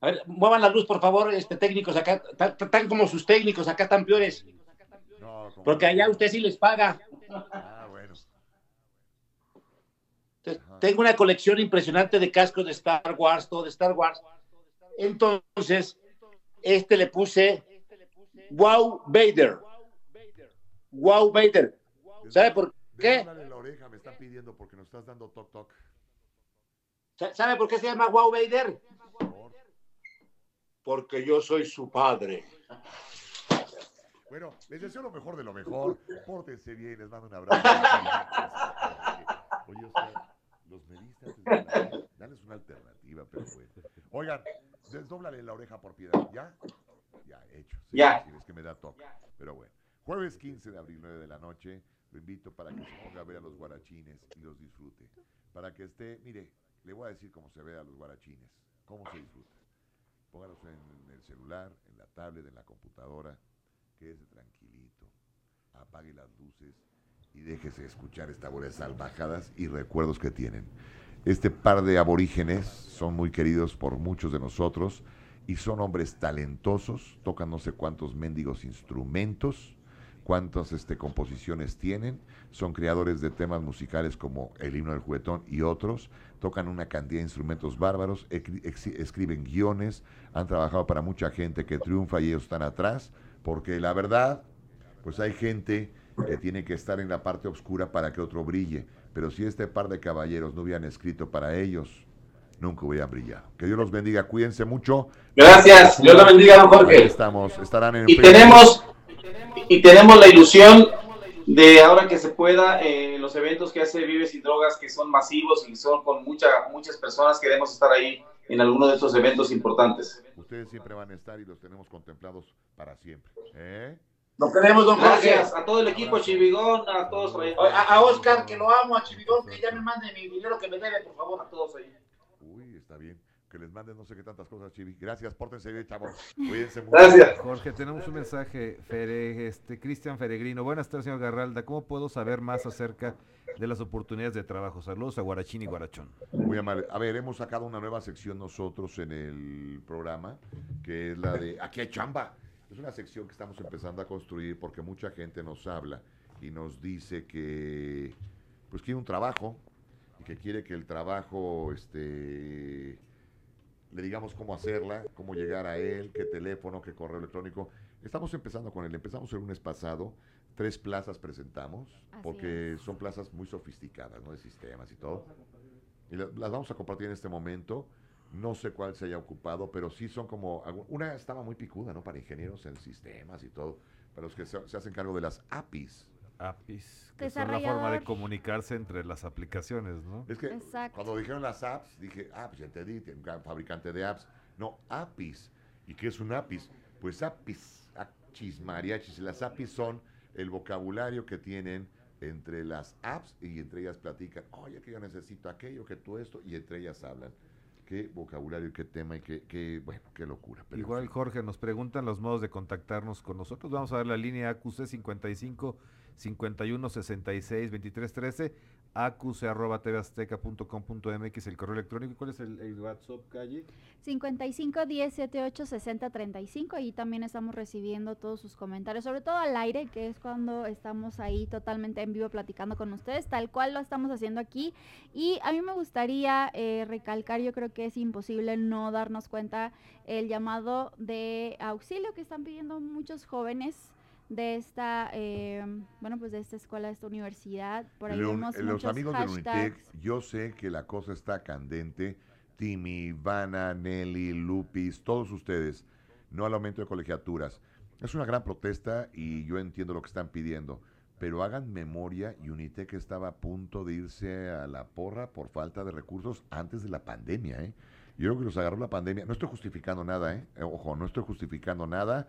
A ver, muevan la luz, por favor, este, técnicos acá. Tan, tan como sus técnicos acá, tan peores. No, Porque allá usted sí les paga. Ah, bueno. Entonces, tengo una colección impresionante de cascos de Star Wars, todo de Star Wars. Entonces, este le puse Wow Vader. Wow Vader. ¿Sabe por qué? La oreja, me están pidiendo porque nos estás dando toc toc. Sa- ¿Sabe por qué se llama Wow Vader? Porque yo soy su padre. Bueno, les deseo lo mejor de lo mejor. Pórtense bien, les mando un abrazo. Oye, o sea, los medistas, dales una alternativa, pero bueno. Oigan, desdóblale la oreja por piedad. ¿Ya? Ya, hecho. Sí, Ya. sí, Es que me da toque. Pero bueno. Jueves 15 de abril, 9 de la noche. Lo invito para que se ponga a ver a los guarachines y los disfrute. Para que esté, mire, le voy a decir cómo se ve a los guarachines. Cómo se disfruta. Póngalos en el celular, en la tablet, en la computadora. Quédese tranquilito. Apague las luces y déjese escuchar esta bola de salvajadas y recuerdos que tienen. Este par de aborígenes son muy queridos por muchos de nosotros y son hombres talentosos, tocan no sé cuántos mendigos instrumentos, cuántas este, composiciones tienen, son creadores de temas musicales como el himno del juguetón y otros, tocan una cantidad de instrumentos bárbaros, escriben guiones, han trabajado para mucha gente que triunfa y ellos están atrás, porque la verdad, pues hay gente que tiene que estar en la parte oscura para que otro brille, pero si este par de caballeros no hubieran escrito para ellos, nunca hubieran brillado. Que Dios los bendiga, cuídense mucho. Gracias, Dios la bendiga, don Ahí Jorge. estamos, estarán en Y Facebook. tenemos, y tenemos la ilusión de ahora que se pueda, eh, los eventos que hace Vive Sin Drogas, que son masivos y son con mucha, muchas personas, queremos estar ahí en alguno de estos eventos importantes. Ustedes siempre van a estar y los tenemos contemplados para siempre. ¿eh? Lo queremos, don Jorge. Gracias a todo el equipo Chivigón, a todos ahí. A, a Oscar, que lo amo, a Chivigón, que ya me mande mi dinero que me debe, por favor. a todos ahí. Uy, está bien. Que les manden no sé qué tantas cosas, Chivi. Gracias, pórtense bien, chavos. Cuídense mucho. Gracias. Jorge, tenemos un mensaje, Fere, este, Cristian Feregrino. Buenas tardes, señor Garralda. ¿Cómo puedo saber más acerca de las oportunidades de trabajo? Saludos a Guarachín y Guarachón. Muy amable. A ver, hemos sacado una nueva sección nosotros en el programa, que es la de Aquí hay chamba. Es una sección que estamos empezando a construir porque mucha gente nos habla y nos dice que pues quiere un trabajo y que quiere que el trabajo este le digamos cómo hacerla, cómo llegar a él, qué teléfono, qué correo electrónico. Estamos empezando con él. Empezamos el lunes pasado. Tres plazas presentamos, Así porque son plazas muy sofisticadas, ¿no? De sistemas y todo. Y la- las vamos a compartir en este momento. No sé cuál se haya ocupado, pero sí son como... Una estaba muy picuda, ¿no? Para ingenieros en sistemas y todo. Para los que se, se hacen cargo de las APIs. APIs, que son la forma de comunicarse entre las aplicaciones, ¿no? Es que Exacto. cuando dijeron las apps, dije, ah, pues ya entendí, tiene un gran fabricante de apps. No, APIs. ¿Y qué es un APIs? Pues APIs, achis, mariachis. Las APIs son el vocabulario que tienen entre las apps y entre ellas platican, oye, que yo necesito aquello, que tú esto, y entre ellas hablan. Qué vocabulario, qué tema y qué, qué bueno, qué locura. Pero Igual. Jorge, nos preguntan los modos de contactarnos con nosotros. Vamos a ver la línea AQC 55 51 66 23 13, AQC arroba tvazteca.com.mx, el correo electrónico. ¿Cuál es el, el WhatsApp, calle? 55 10 78 60 35. Ahí también estamos recibiendo todos sus comentarios, sobre todo al aire, que es cuando estamos ahí totalmente en vivo platicando con ustedes, tal cual lo estamos haciendo aquí. Y a mí me gustaría eh, recalcar, yo creo que es imposible no darnos cuenta el llamado de auxilio que están pidiendo muchos jóvenes de esta, eh, bueno, pues de esta escuela, de esta universidad. Por ahí vemos los muchos amigos del Unitec, yo sé que la cosa está candente. Timmy, Ivana, Nelly, Lupis, todos ustedes, no al aumento de colegiaturas. Es una gran protesta y yo entiendo lo que están pidiendo, pero hagan memoria y Unitec estaba a punto de irse a la porra por falta de recursos antes de la pandemia. ¿eh? Yo creo que los agarró la pandemia. No estoy justificando nada. Eh, ojo, no estoy justificando nada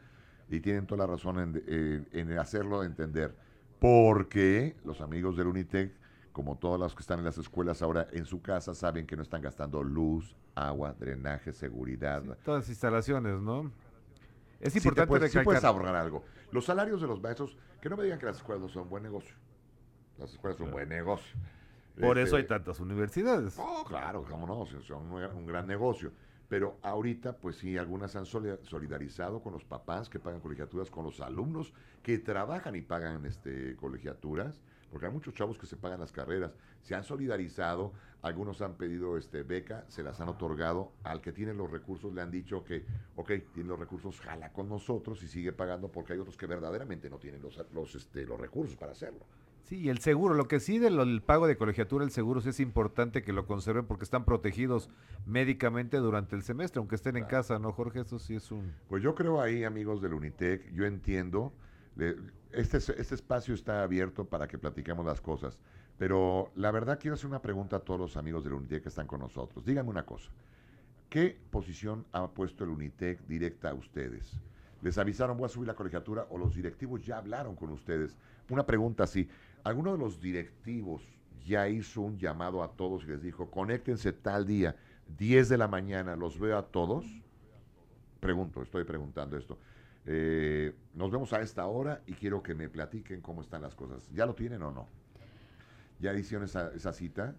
y tienen toda la razón en, eh, en hacerlo entender. Porque los amigos del Unitec, como todos los que están en las escuelas ahora en su casa, saben que no están gastando luz, agua, drenaje, seguridad. Sí, todas las instalaciones, ¿no? Es Sí importante puedes, sí puedes ahorrar algo. Los salarios de los maestros, que no me digan que las escuelas no son buen negocio. Las escuelas son buen negocio. Por eso hay Este, tantas universidades. no, claro, cómo no, son un gran negocio. Pero ahorita, pues sí, algunas han soli- solidarizado con los papás que pagan colegiaturas, con los alumnos que trabajan y pagan este, colegiaturas, porque hay muchos chavos que se pagan las carreras. Se han solidarizado, algunos han pedido este, beca, se las han otorgado. Al que tiene los recursos le han dicho que, ok, tiene los recursos, jala con nosotros y sigue pagando, porque hay otros que verdaderamente no tienen los, los, este, los recursos para hacerlo. Sí, y el seguro, lo que sí del el pago de colegiatura, el seguro sí es importante que lo conserven porque están protegidos médicamente durante el semestre, aunque estén en casa, ¿no, Jorge? Eso sí es un... Pues yo creo ahí, amigos del Unitec, yo entiendo, este, es- este espacio está abierto para que platiquemos las cosas, pero la verdad quiero hacer una pregunta a todos los amigos del Unitec que están con nosotros. Díganme una cosa, ¿Qué posición ha puesto el UNITEC directa a ustedes? ¿Les avisaron, voy a subir la colegiatura o los directivos ya hablaron con ustedes? Una pregunta así, ¿alguno de los directivos ya hizo un llamado a todos y les dijo, conéctense tal día, 10 de la mañana, los veo a todos? Pregunto, estoy preguntando esto. Eh, nos vemos a esta hora y quiero que me platiquen cómo están las cosas. ¿Ya lo tienen o no? ¿Ya hicieron esa, esa cita?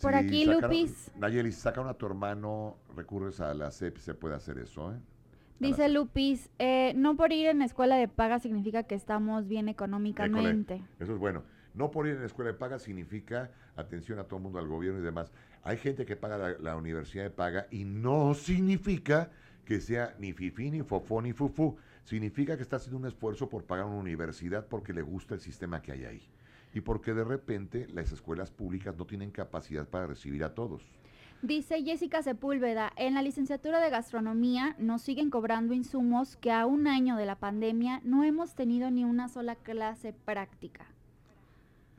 Por aquí, sacaron- Lupis. Nayeli, si sacaron a tu hermano, recurres a la CEP, se puede hacer eso, ¿eh? Dice. Lupis, eh, no por ir en escuela de paga significa que estamos bien económicamente. Eso es bueno. No por ir en la escuela de paga significa atención a todo el mundo, al gobierno y demás. Hay gente que paga la, la universidad de paga y no significa que sea ni fifí, ni fofó, ni fufú. Significa que está haciendo un esfuerzo por pagar una universidad porque le gusta el sistema que hay ahí. Y porque de repente las escuelas públicas no tienen capacidad para recibir a todos. Dice Jessica Sepúlveda, en la licenciatura de gastronomía nos siguen cobrando insumos que a un año de la pandemia no hemos tenido ni una sola clase práctica.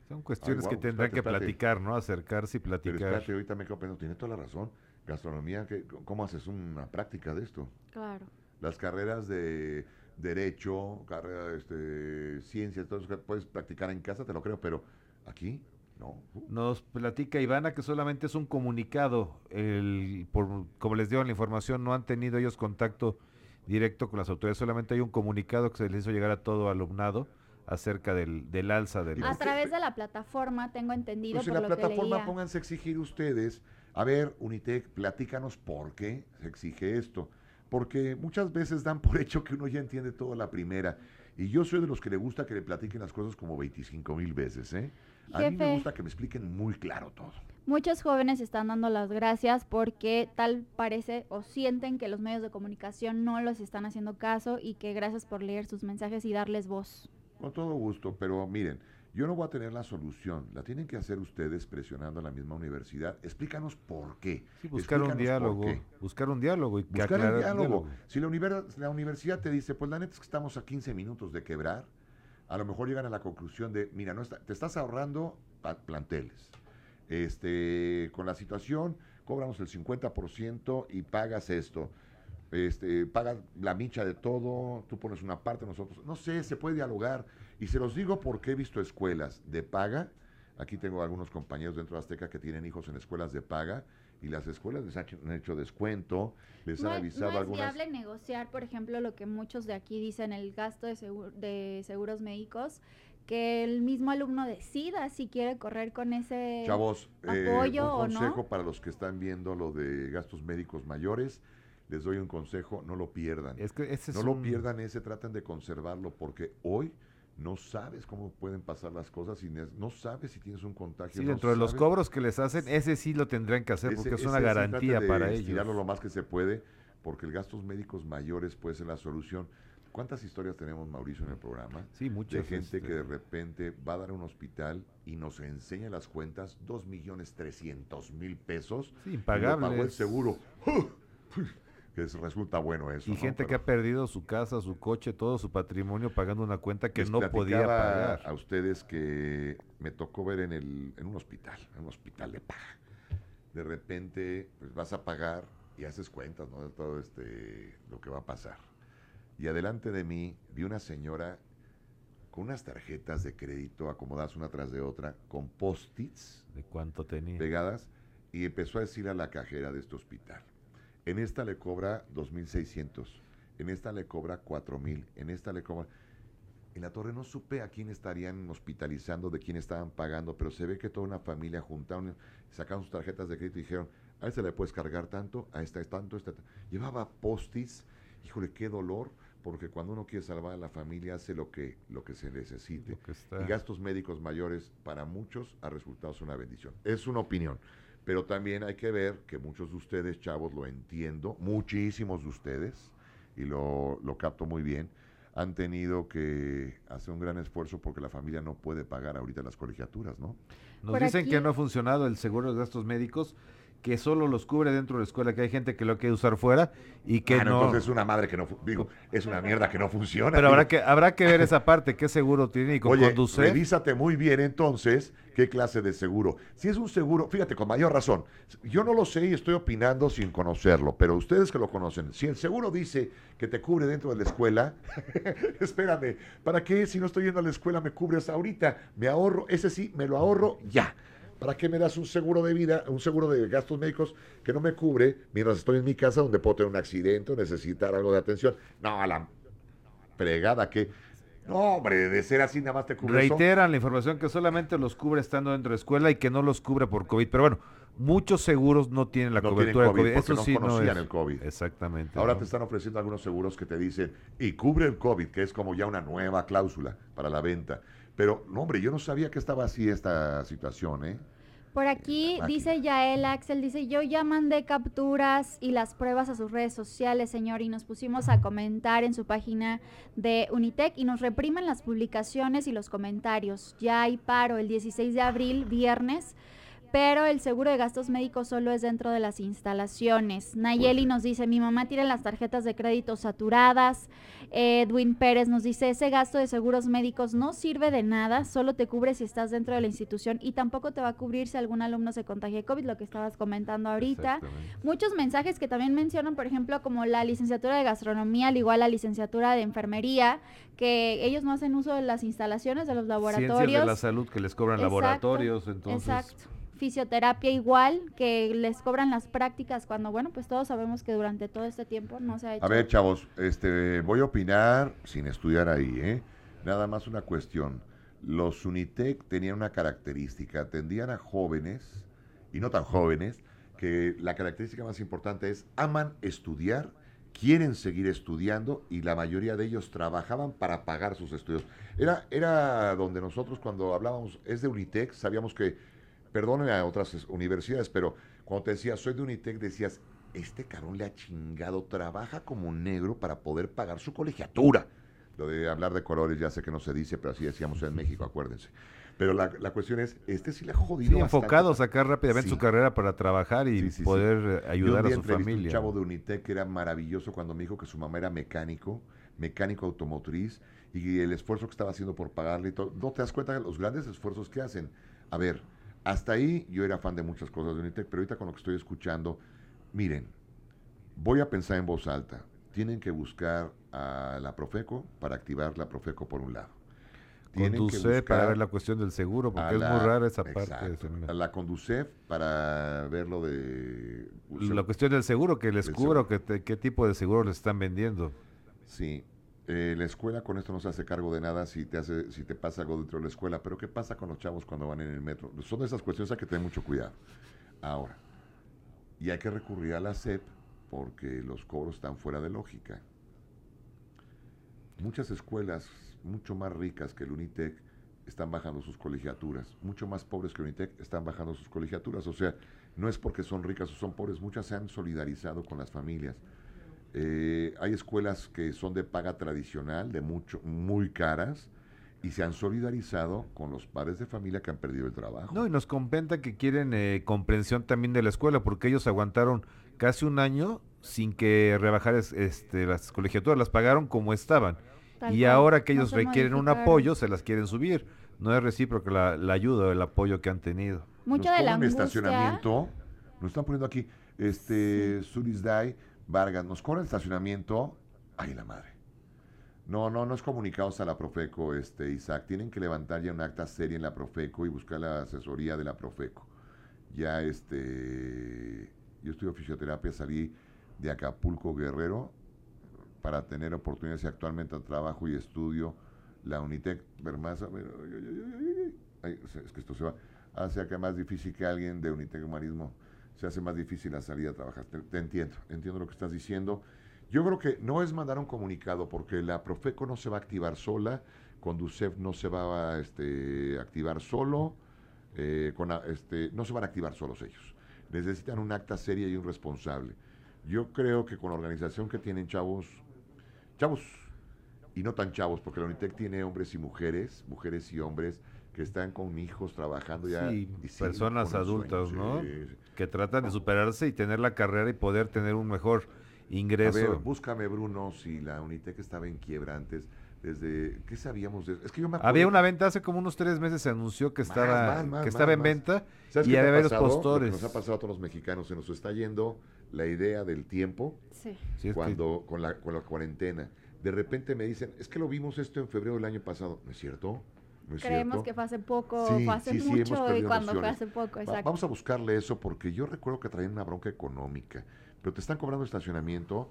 Son cuestiones que tendrán espérate, que espérate. platicar, ¿no? Acercarse y Pero platicar. espérate, ahorita me quedo pensando, tiene toda la razón. Gastronomía, ¿qué- ¿cómo haces una práctica de esto? Claro. las carreras de derecho, carrera de este, ciencias, todo eso que puedes practicar en casa, te lo creo, pero aquí no. Uh, Nos platica Ivana que solamente es un comunicado. El, por, como les dio la información, no han tenido ellos contacto directo con las autoridades. Solamente hay un comunicado que se les hizo llegar a todo alumnado acerca del, del alza del... ¿Y A través de la plataforma tengo entendido Pues en por la lo que plataforma leía. pónganse a exigir ustedes. A ver, Unitec, platícanos por qué se exige esto. Porque muchas veces dan por hecho que uno ya entiende todo a la primera. Y yo soy de los que le gusta que le platiquen las cosas como 25 mil veces, ¿eh? A mí me Jefe. gusta que me expliquen muy claro todo. Muchos jóvenes están dando las gracias porque tal parece o sienten que los medios de comunicación no los están haciendo caso y que gracias por leer sus mensajes y darles voz. Con todo gusto, pero miren, yo no voy a tener la solución. La tienen que hacer ustedes presionando a la misma universidad. Explícanos por qué. Sí, buscar un Explícanos por diálogo. Buscar un diálogo y que Buscar el diálogo. diálogo. Si la, univer- la universidad te dice, pues la neta es que estamos a 15 minutos de quebrar, a lo mejor llegan a la conclusión de, mira, no está- te estás ahorrando planteles. Este, con la situación, cobramos el 50% y pagas esto. Este, pagas la micha de todo, tú pones una parte, nosotros, no sé, se puede dialogar. Y se los digo porque he visto escuelas de paga. Aquí tengo algunos compañeros dentro de Azteca que tienen hijos en escuelas de paga y las escuelas les han hecho, descuento, les No, han avisado no es algunas. viable negociar, por ejemplo, lo que muchos de aquí dicen, el gasto de, segu- de seguros médicos, que el mismo alumno decida si quiere correr con ese... Chavos, eh, apoyo o un no. consejo para los que están viendo lo de gastos médicos mayores. Les doy un consejo, no lo pierdan. Es que ese es no lo un- pierdan ese, traten de conservarlo porque hoy no sabes cómo pueden pasar las cosas y no sabes si tienes un contagio. Sí, no dentro de los cobros que les hacen, ese sí lo tendrán que hacer ese- porque es una garantía de para ellos. lo más que se puede porque el gastos médicos mayores puede ser la solución. ¿Cuántas historias tenemos, Mauricio, en el programa? Sí, de muchas. gente este, que de repente va a dar a un hospital y nos enseña las cuentas, dos millones trescientos mil pesos. Sí, y lo pagó el impagables. seguro. (laughs) que es- resulta bueno eso. Y ¿no? gente que ha perdido su casa, su coche, todo su patrimonio pagando una cuenta que no podía pagar. A ustedes que me tocó ver en, el, en un hospital, en un hospital de paga. De repente, pues vas a pagar y haces cuentas, ¿no? De todo este, lo que va a pasar. Y adelante de mí vi una señora con unas tarjetas de crédito acomodadas una tras de otra, con post-its De cuánto tenía. pegadas y empezó a decir a la cajera de este hospital, en esta le cobra 2.600, en esta le cobra 4.000, en esta le cobra... En la torre no supe a quién estarían hospitalizando, de quién estaban pagando, pero se ve que toda una familia juntaron, sacaron sus tarjetas de crédito y dijeron, a esta le puedes cargar tanto, a esta es tanto, a esta... ta-". Llevaba postis, híjole, qué dolor, porque cuando uno quiere salvar a la familia hace lo que, lo que se necesite. Que Y gastos médicos mayores para muchos ha resultado una bendición. Es una opinión. Pero también hay que ver que muchos de ustedes, chavos, lo entiendo, muchísimos de ustedes, y lo, lo capto muy bien, han tenido que hacer un gran esfuerzo porque la familia no puede pagar ahorita las colegiaturas, ¿no? Nos Por dicen que no ha funcionado el seguro de gastos médicos que solo los cubre dentro de la escuela, que hay gente que lo quiere usar fuera y que Ah, no, no. Entonces es una madre que no, digo, es una mierda que no funciona. Pero digo. habrá que, habrá que ver esa (laughs) parte, qué seguro tiene y con Oye, Conducef. revísate muy bien entonces qué clase de seguro. Si es un seguro, fíjate, con mayor razón, yo no lo sé y estoy opinando sin conocerlo, pero ustedes que lo conocen, si el seguro dice que te cubre dentro de la escuela, (laughs) espérame, ¿para qué si no estoy yendo a la escuela me cubres ahorita? Me ahorro, ese sí, me lo ahorro ya. ¿Para qué me das un seguro de vida, un seguro de gastos médicos que no me cubre mientras estoy en mi casa donde puedo tener un accidente o necesitar algo de atención? No, a la fregada que... No, hombre, de ser así nada más te cubre eso. Reiteran la información que solamente los cubre estando dentro de escuela y que no los cubre por COVID. Pero bueno, muchos seguros no tienen la No tienen cobertura COVID de COVID. Eso no sí no conocían es. el COVID. Exactamente. Ahora ¿no? te están ofreciendo algunos seguros que te dicen, y cubre el COVID, que es como ya una nueva cláusula para la venta. Pero, no, hombre, yo no sabía que estaba así esta situación, ¿eh? Por aquí Máquina. dice Yael Axel, dice, yo ya mandé capturas y las pruebas a sus redes sociales, señor, y nos pusimos a comentar en su página de Unitec y nos reprimen las publicaciones y los comentarios. Ya hay paro el 16 de abril, viernes, pero el seguro de gastos médicos solo es dentro de las instalaciones. Nayeli nos dice, mi mamá tiene las tarjetas de crédito saturadas. Edwin Pérez nos dice, ese gasto de seguros médicos no sirve de nada, solo te cubre si estás dentro de la institución y tampoco te va a cubrir si algún alumno se contagia de COVID, lo que estabas comentando ahorita. Muchos mensajes que también mencionan, por ejemplo, como la licenciatura de gastronomía, al igual la licenciatura de enfermería, que ellos no hacen uso de las instalaciones de los laboratorios. Ciencias de la salud que les cobran Exacto, laboratorios, entonces. Exacto. Fisioterapia igual, que les cobran las prácticas cuando, bueno, pues todos sabemos que durante todo este tiempo no se ha hecho. A ver, chavos, este, voy a opinar sin estudiar ahí, ¿eh? Nada más una cuestión. Los Unitec tenían una característica, atendían a jóvenes, y no tan jóvenes, que la característica más importante es aman estudiar, quieren seguir estudiando y la mayoría de ellos trabajaban para pagar sus estudios. Era, era donde nosotros cuando hablábamos, es de Unitec, sabíamos que, perdonen a otras es- universidades, pero cuando te decía soy de Unitec, decías, este cabrón le ha chingado, trabaja como negro para poder pagar su colegiatura. Lo de hablar de colores ya sé que no se dice, pero así decíamos en México, acuérdense. Pero la, la cuestión es, este sí le ha jodido. Sí, bastante. enfocado a sacar rápidamente Sí. su carrera para trabajar y Sí, poder eh, Yo ayudar un a su familia. Un chavo de Unitec que era maravilloso cuando me dijo que su mamá era mecánico, mecánico automotriz, y el esfuerzo que estaba haciendo por pagarle y todo. No te das cuenta de los grandes esfuerzos que hacen. A ver, hasta ahí yo era fan de muchas cosas de Unitec, pero ahorita con lo que estoy escuchando, miren, voy a pensar en voz alta. Tienen que buscar a la Profeco para activar la Profeco por un lado. Tienen que Conducef para ver la cuestión del seguro, porque es muy rara esa parte. exacto, a la Conducef para ver lo de... La cuestión del seguro, que les cubra, o qué tipo de seguro les están vendiendo. Sí, eh, la escuela con esto no se hace cargo de nada si te hace, si te pasa algo dentro de la escuela, pero ¿qué pasa con los chavos cuando van en el metro? Son esas cuestiones hay que tener mucho cuidado. Ahora, y hay que recurrir a la SEP porque los cobros están fuera de lógica. Muchas escuelas mucho más ricas que el Unitec están bajando sus colegiaturas, mucho más pobres que el Unitec están bajando sus colegiaturas, o sea, no es porque son ricas o son pobres, muchas se han solidarizado con las familias. Eh, hay escuelas que son de paga tradicional, de mucho, muy caras, y se han solidarizado con los padres de familia que han perdido el trabajo. No, y nos comenta que quieren eh, comprensión también de la escuela, porque ellos aguantaron casi un año sin que rebajar es- este, las colegiaturas, las pagaron como estaban. Tal y cual, ahora que ellos requieren un apoyo, se las quieren subir. No es recíproca la, la ayuda o el apoyo que han tenido. Mucha Nos de la angustia. estacionamiento, nos están poniendo aquí, este, Surisday, Vargas, nos cobran estacionamiento, ay la madre. No, no, no es comunicados a la Profeco, este, Isaac. Tienen que levantar ya un acta seria en la Profeco y buscar la asesoría de la Profeco. Ya, este, yo estudio fisioterapia, salí de Acapulco, Guerrero, para tener oportunidades y actualmente trabajo y estudio la Unitec Bermaza. ay, es que esto se va. Hace acá más difícil que alguien de Unitec Humanismo. Se hace más difícil la salida a trabajar. Te, te entiendo, entiendo lo que estás diciendo. Yo creo que no es mandar un comunicado porque la Profeco no se va a activar sola, Conducef no se va a este, activar solo, eh, con, este, no se van a activar solos ellos. Necesitan un acta seria y un responsable. Yo creo que con la organización que tienen chavos, chavos y no tan chavos, porque la Unitec tiene hombres y mujeres, mujeres y hombres que están con hijos trabajando ya. Sí, y siguen personas adultas, sueño, ¿no? sí, sí. Que tratan de superarse y tener la carrera y poder tener un mejor ingreso. A ver, búscame, Bruno, si la Unitec estaba en quiebra antes. Desde, ¿qué sabíamos de eso? Es que yo me acuerdo Había una venta hace como unos tres meses, se anunció que estaba, más, más, que estaba más, en venta ¿Sabes y había ha varios? Lo que postores. nos ha pasado a todos los mexicanos, se nos está yendo la idea del tiempo Sí. Sí, es que- cuando con la, con la cuarentena. De repente me dicen, es que lo vimos esto en febrero del año pasado. ¿No es cierto? ¿No es Creemos cierto? que fue hace poco, Sí, fue hace sí, sí, hemos mucho y cuando fue hace poco, Va- exacto. vamos a buscarle eso porque yo recuerdo que traían una bronca económica. Pero te están cobrando estacionamiento.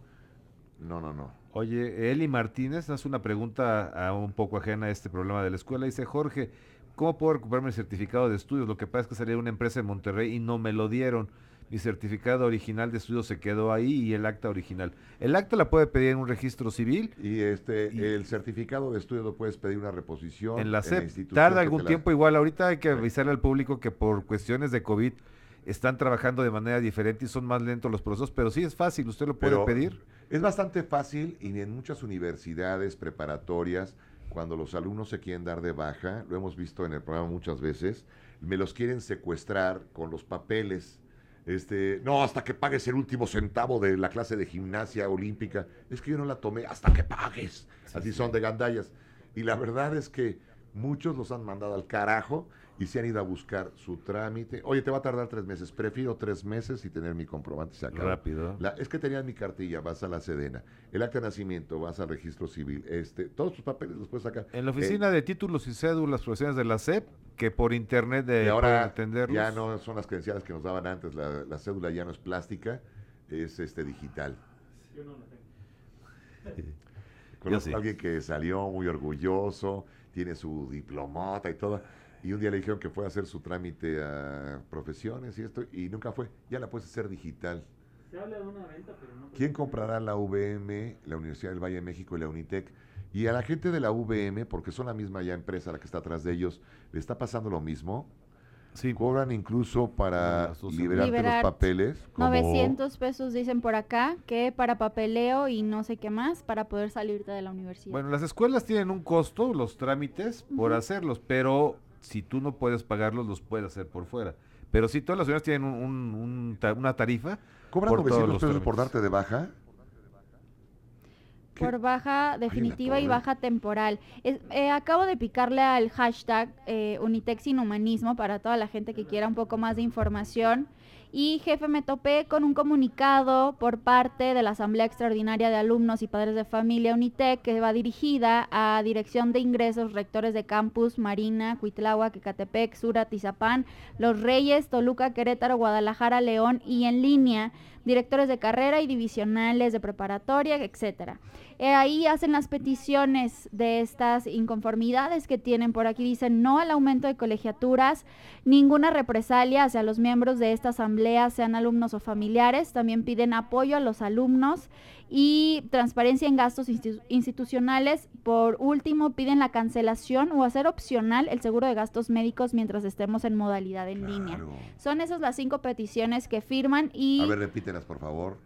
No, no, no. Oye, Eli Martínez hace una pregunta a un poco ajena a este problema de la escuela. Dice, Jorge, ¿cómo puedo recuperar mi certificado de estudios? Lo que pasa es que salí de una empresa en Monterrey y no me lo dieron. Mi certificado original de estudios se quedó ahí y el acta original. El acta la puede pedir en un registro civil. Y este, Y- el certificado de estudio lo puedes pedir una reposición. En la SEP tarda algún la- tiempo igual. Ahorita hay que avisarle al público que por cuestiones de COVID están trabajando de manera diferente y son más lentos los procesos, pero sí es fácil, usted lo puede Pero pedir. Es bastante fácil y en muchas universidades preparatorias, cuando los alumnos se quieren dar de baja, lo hemos visto en el programa muchas veces, me los quieren secuestrar con los papeles. Este, no, hasta que pagues el último centavo de la clase de gimnasia olímpica. Es que yo no la tomé, hasta que pagues. Así son de gandallas. Y la verdad es que muchos los han mandado al carajo y se han ido a buscar su trámite. Oye, te va a tardar tres meses. Prefiero tres meses y tener mi comprobante. Se acabó. Rápido. La- es que tenías mi cartilla, vas a la Sedena. El acta de nacimiento, vas al registro civil. Este, todos tus papeles los puedes sacar. En la oficina de títulos y cédulas profesionales de la SEP, que por internet de Eh, y ahora entenderlos. ya no son las credenciales que nos daban antes. La, la cédula ya no es plástica, es este digital. (laughs) Conozco sí. a alguien que salió muy orgulloso, tiene su diplomata y todo. Y un día le dijeron que fue a hacer su trámite a profesiones y esto, y nunca fue. Ya la puedes hacer digital. ¿Quién comprará la UVM, la Universidad del Valle de México y la Unitec? Y a la gente de la UVM, porque son la misma ya empresa la que está atrás de ellos, le está pasando lo mismo. Sí, Cobran incluso para liberarte Liberar los papeles. como- 900 pesos dicen por acá que para papeleo y no sé qué más para poder salirte de la universidad. Bueno, las escuelas tienen un costo, los trámites, por hacerlos, pero si tú no puedes pagarlos, los puedes hacer por fuera. Pero si todas las universidades tienen un- un- un ta- una tarifa, ¿Cobran por todos 900 los pesos por darte de baja? ¿Qué? por baja definitiva y baja temporal. Es- eh, acabo de picarle al hashtag eh, Unitex sin humanismo para toda la gente que quiera un poco más de información. Y jefe, me topé con un comunicado por parte de la Asamblea Extraordinaria de Alumnos y Padres de Familia Unitec que va dirigida a Dirección de Ingresos, rectores de campus, Marina, Cuitláhuac, Ecatepec, Sura, Tizapán, Los Reyes, Toluca, Querétaro, Guadalajara, León y en línea, directores de carrera y divisionales de preparatoria, etcétera. Eh, ahí hacen las peticiones de estas inconformidades que tienen por aquí. Dicen no al aumento de colegiaturas, ninguna represalia hacia los miembros de esta asamblea, sean alumnos o familiares. También piden apoyo a los alumnos y transparencia en gastos institu- institucionales. Por último, piden la cancelación o hacer opcional el seguro de gastos médicos mientras estemos en modalidad en línea. Son esas las cinco peticiones que firman y... A ver, repítelas, por favor.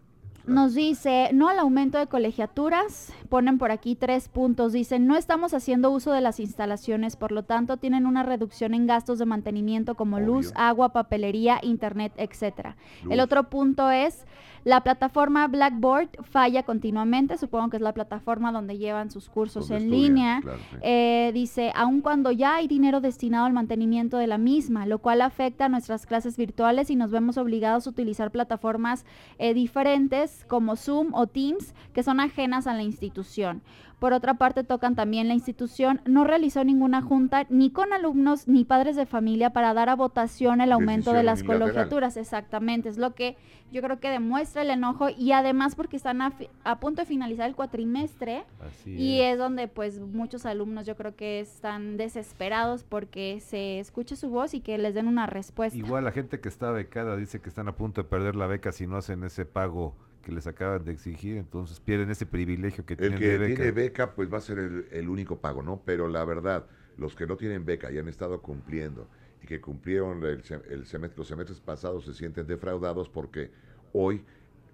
Nos dice, no al aumento de colegiaturas, ponen por aquí tres puntos, dicen, no estamos haciendo uso de las instalaciones, por lo tanto tienen una reducción en gastos de mantenimiento como luz, agua, papelería, internet, etcétera. El otro punto es, la plataforma Blackboard falla continuamente, supongo que es la plataforma donde llevan sus cursos Donde en estudian, línea. claro, sí. Eh, dice, aun cuando ya hay dinero destinado al mantenimiento de la misma, lo cual afecta a nuestras clases virtuales y nos vemos obligados a utilizar plataformas eh, diferentes como Zoom o Teams que son ajenas a la institución. Por otra parte, tocan también la institución no realizó ninguna junta ni con alumnos ni padres de familia para dar a votación el aumento de las colegiaturas. Exactamente, es lo que yo creo que demuestra el enojo y además porque están a, fi- a punto de finalizar el cuatrimestre. así Y es. es donde pues muchos alumnos yo creo que están desesperados porque se escuche su voz y que les den una respuesta. Igual la gente que está becada dice que están a punto de perder la beca si no hacen ese pago que les acaban de exigir, entonces pierden ese privilegio que El tienen que de beca. tiene beca, pues va a ser el, el único pago, ¿no? Pero la verdad, los que no tienen beca y han estado cumpliendo y que cumplieron el, el semestre, los semestres pasados se sienten defraudados porque hoy,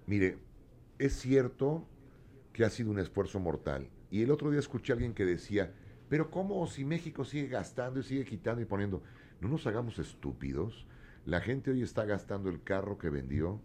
mire, es cierto que ha sido un esfuerzo mortal. Y el otro día escuché a alguien que decía, pero ¿cómo si México sigue gastando y sigue quitando y poniendo? No nos hagamos estúpidos. La gente hoy está gastando el carro que vendió,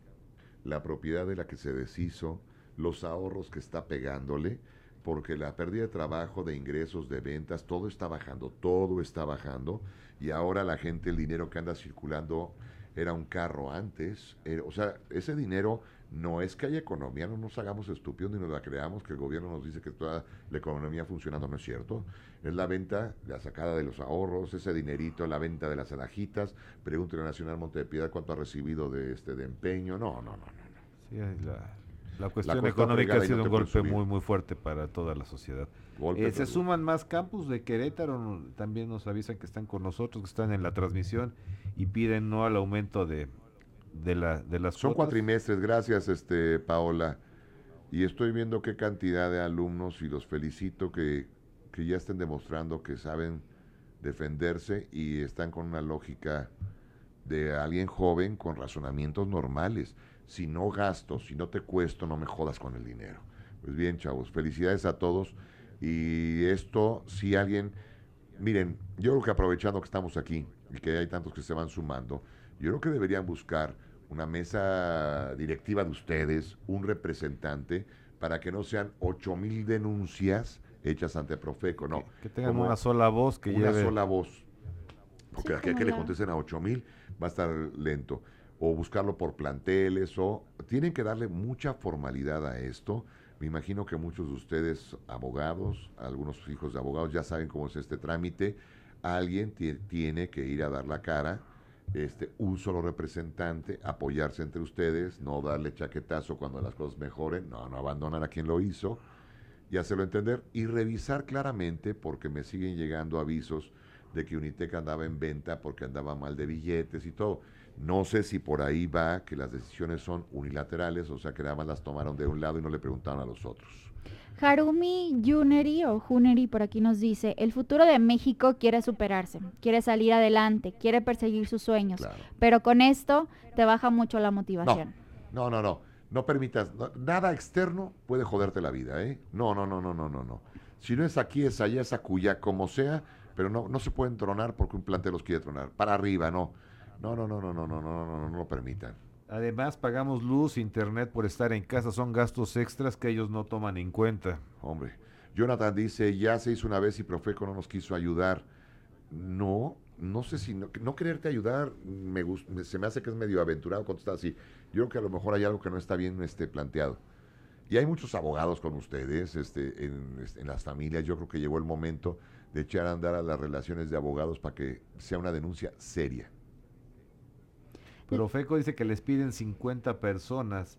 la propiedad de la que se deshizo, los ahorros que está pegándole, porque la pérdida de trabajo, de ingresos, de ventas, todo está bajando, todo está bajando, y ahora la gente, el dinero que anda circulando era un carro antes, eh, o sea, ese dinero no es que haya economía, no nos hagamos estúpidos ni nos la creamos, que el gobierno nos dice que toda la economía funcionando, no es cierto. Es la venta, la sacada de los ahorros, ese dinerito, la venta de las alajitas. Pregúntele a Nacional Monte de Piedad cuánto ha recibido de este de empeño. No, no. no. Sí, la, la cuestión cuesta económica ha sido no un golpe muy, muy fuerte para toda la sociedad. Eh, se suman más campus de Querétaro, también nos avisan que están con nosotros, que están en la transmisión y piden no al aumento de, de, la, de las Son cuotas. cuatrimestres, gracias, este Paola. Y estoy viendo qué cantidad de alumnos y los felicito que, que ya estén demostrando que saben defenderse y están con una lógica de alguien joven con razonamientos normales. Si no gasto, si no te cuesto, no me jodas con el dinero. Pues bien, chavos, felicidades a todos. Y esto, si alguien, miren, yo creo que aprovechando que estamos aquí y que hay tantos que se van sumando, yo creo que deberían buscar una mesa directiva de ustedes, un representante, para que no sean ocho mil denuncias hechas ante Profeco, no. que, que tengan como una sola voz que una lleve... sola voz. Porque Sí, aquí que le contesten a ocho mil va a estar lento. O buscarlo por planteles, o tienen que darle mucha formalidad a esto. Me imagino que muchos de ustedes, abogados, algunos hijos de abogados, ya saben cómo es este trámite. Alguien ti- tiene que ir a dar la cara, este, un solo representante, apoyarse entre ustedes, no darle chaquetazo cuando las cosas mejoren, no, no abandonar a quien lo hizo y hacerlo entender y revisar claramente porque me siguen llegando avisos de que Unitec andaba en venta porque andaba mal de billetes y todo. No sé si por ahí va que las decisiones son unilaterales, o sea que nada más las tomaron de un lado y no le preguntaron a los otros. Harumi Juneri o Juneri por aquí nos dice, el futuro de México quiere superarse, quiere salir adelante, quiere perseguir sus sueños, Claro. pero con esto te baja mucho la motivación. No, no, no. No permitas, no- nada externo puede joderte la vida, ¿eh? No, no, no, no, no, no, no. Si no es aquí, es allá, es acuya, como sea, pero no, no se pueden tronar porque un plantel los quiere tronar. Para arriba, no. No, no, no, no, no, no, no, no, no, no lo permitan. Además, pagamos luz, internet por estar en casa. Son gastos extras que ellos no toman en cuenta. Hombre, Jonathan dice, ya se hizo una vez y Profeco no nos quiso ayudar. No, no sé si no, no quererte ayudar, me me- se me hace que es medio aventurado contestar así. Yo creo que a lo mejor hay algo que no está bien este, planteado. Y hay muchos abogados con ustedes este, en, este, en las familias. Yo creo que llegó el momento de echar a andar a las relaciones de abogados para que sea una denuncia seria. Pero FECO dice que les piden 50 personas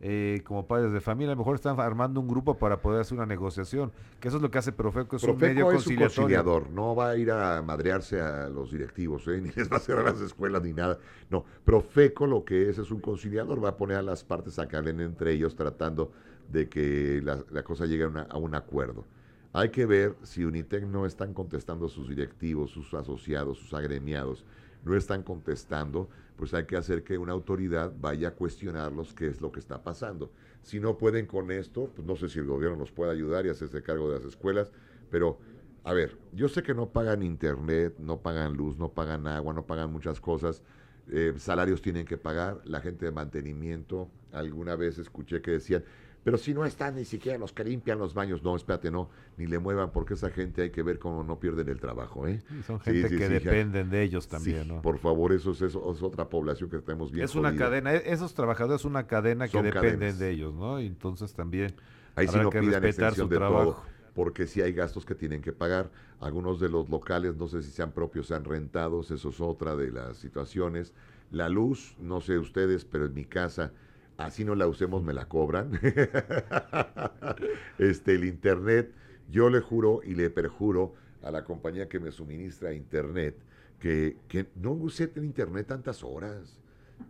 eh, como padres de familia. A lo mejor están armando un grupo para poder hacer una negociación. Que eso es lo que hace Profeco, es un medio Profeco es un conciliador, no va a ir a madrearse a los directivos, ¿eh? (laughs) ni les va a cerrar las escuelas ni nada. No, Profeco lo que es es un conciliador, va a poner a las partes a que hablen entre ellos tratando de que la, la cosa llegue a, una- a un acuerdo. Hay que ver si Unitec no están contestando sus directivos, sus asociados, sus agremiados, no están contestando, pues hay que hacer que una autoridad vaya a cuestionarlos qué es lo que está pasando. Si no pueden con esto, pues no sé si el gobierno nos puede ayudar y hacerse cargo de las escuelas, pero a ver, yo sé que no pagan internet, no pagan luz, no pagan agua, no pagan muchas cosas, eh, salarios tienen que pagar, la gente de mantenimiento, alguna vez escuché que decían, pero si no están ni siquiera los que limpian los baños, no, espérate, no, ni le muevan porque esa gente hay que ver cómo no pierden el trabajo, ¿eh? Son gente sí, que sí, dependen de ellos también, Sí, ¿no? Por favor, eso es, eso es otra población que tenemos bien es una jodida. cadena, e- esos trabajadores es una cadena que dependen cadenas. de ellos, ¿no? Y entonces también Ahí sí no que pidan de trabajo. todo, porque sí hay gastos que tienen que pagar. Algunos de los locales, no sé si sean propios, sean rentados, eso es otra de las situaciones. La luz, no sé ustedes, pero en mi casa, así no la usemos, me la cobran. (laughs) este, el internet, yo le juro y le perjuro a la compañía que me suministra internet que, que no usé el internet tantas horas.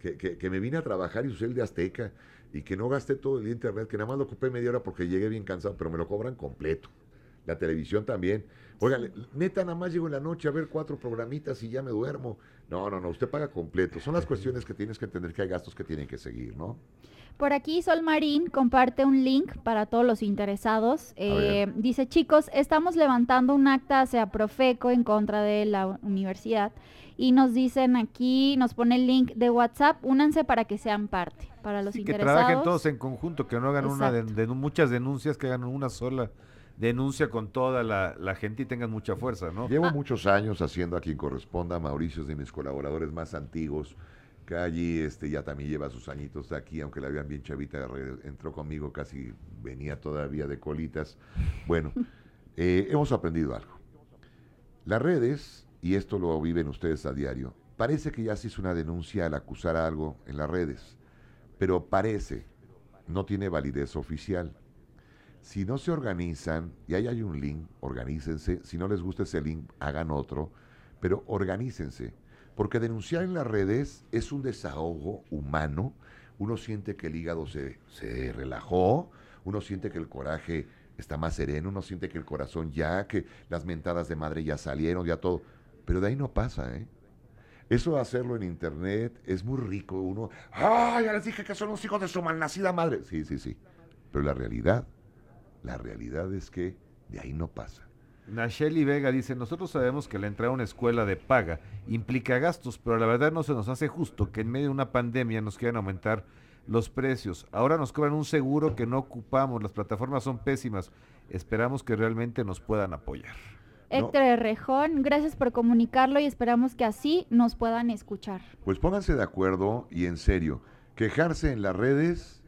Que, que- que me vine a trabajar y usé el de Azteca y que no gasté todo el internet, que nada más lo ocupé media hora porque llegué bien cansado, pero me lo cobran completo. La televisión también. Oiga, neta, nada más llego en la noche a ver cuatro programitas y ya me duermo. No, no, no, usted paga completo. Son las cuestiones que tienes que entender que hay gastos que tienen que seguir, ¿no? Por aquí Sol Marín comparte un link para todos los interesados. Eh, dice, chicos, estamos levantando un acta hacia Profeco en contra de la universidad y nos dicen aquí, nos pone el link de WhatsApp, únanse para que sean parte. Para los Sí, que interesados. trabajen todos en conjunto, que no hagan una de, de muchas denuncias, que hagan una sola denuncia con toda la, la gente y tengan mucha fuerza, ¿no? Llevo muchos años haciendo a quien corresponda. Mauricio es de mis colaboradores más antiguos. Que allí este, ya también lleva sus añitos aquí, aunque la vean bien chavita, entró conmigo, casi venía todavía de colitas. Bueno, (laughs) eh, hemos aprendido algo. Las redes, y esto lo viven ustedes a diario, parece que ya se hizo una denuncia al acusar algo en las redes, pero parece, no tiene validez oficial. Si no se organizan, y ahí hay un link, organícense. Si no les gusta ese link, hagan otro, pero organícense. Porque denunciar en las redes es un desahogo humano. Uno siente que el hígado se, se relajó, uno siente que el coraje está más sereno, uno siente que el corazón ya, que las mentadas de madre ya salieron, ya todo. Pero de ahí no pasa, ¿eh? Eso de hacerlo en internet es muy rico. Uno, ¡ah! Ya les dije que son los hijos de su malnacida madre. Sí, sí, sí. Pero la realidad, la realidad es que de ahí no pasa. Nacheli Vega dice, nosotros sabemos que la entrada a una escuela de paga implica gastos, pero la verdad no se nos hace justo que en medio de una pandemia nos quieran aumentar los precios. Ahora nos cobran un seguro que no ocupamos, las plataformas son pésimas. Esperamos que realmente nos puedan apoyar. No. Héctor Rejón, gracias por comunicarlo y esperamos que así nos puedan escuchar. Pues pónganse de acuerdo y en serio, quejarse en las redes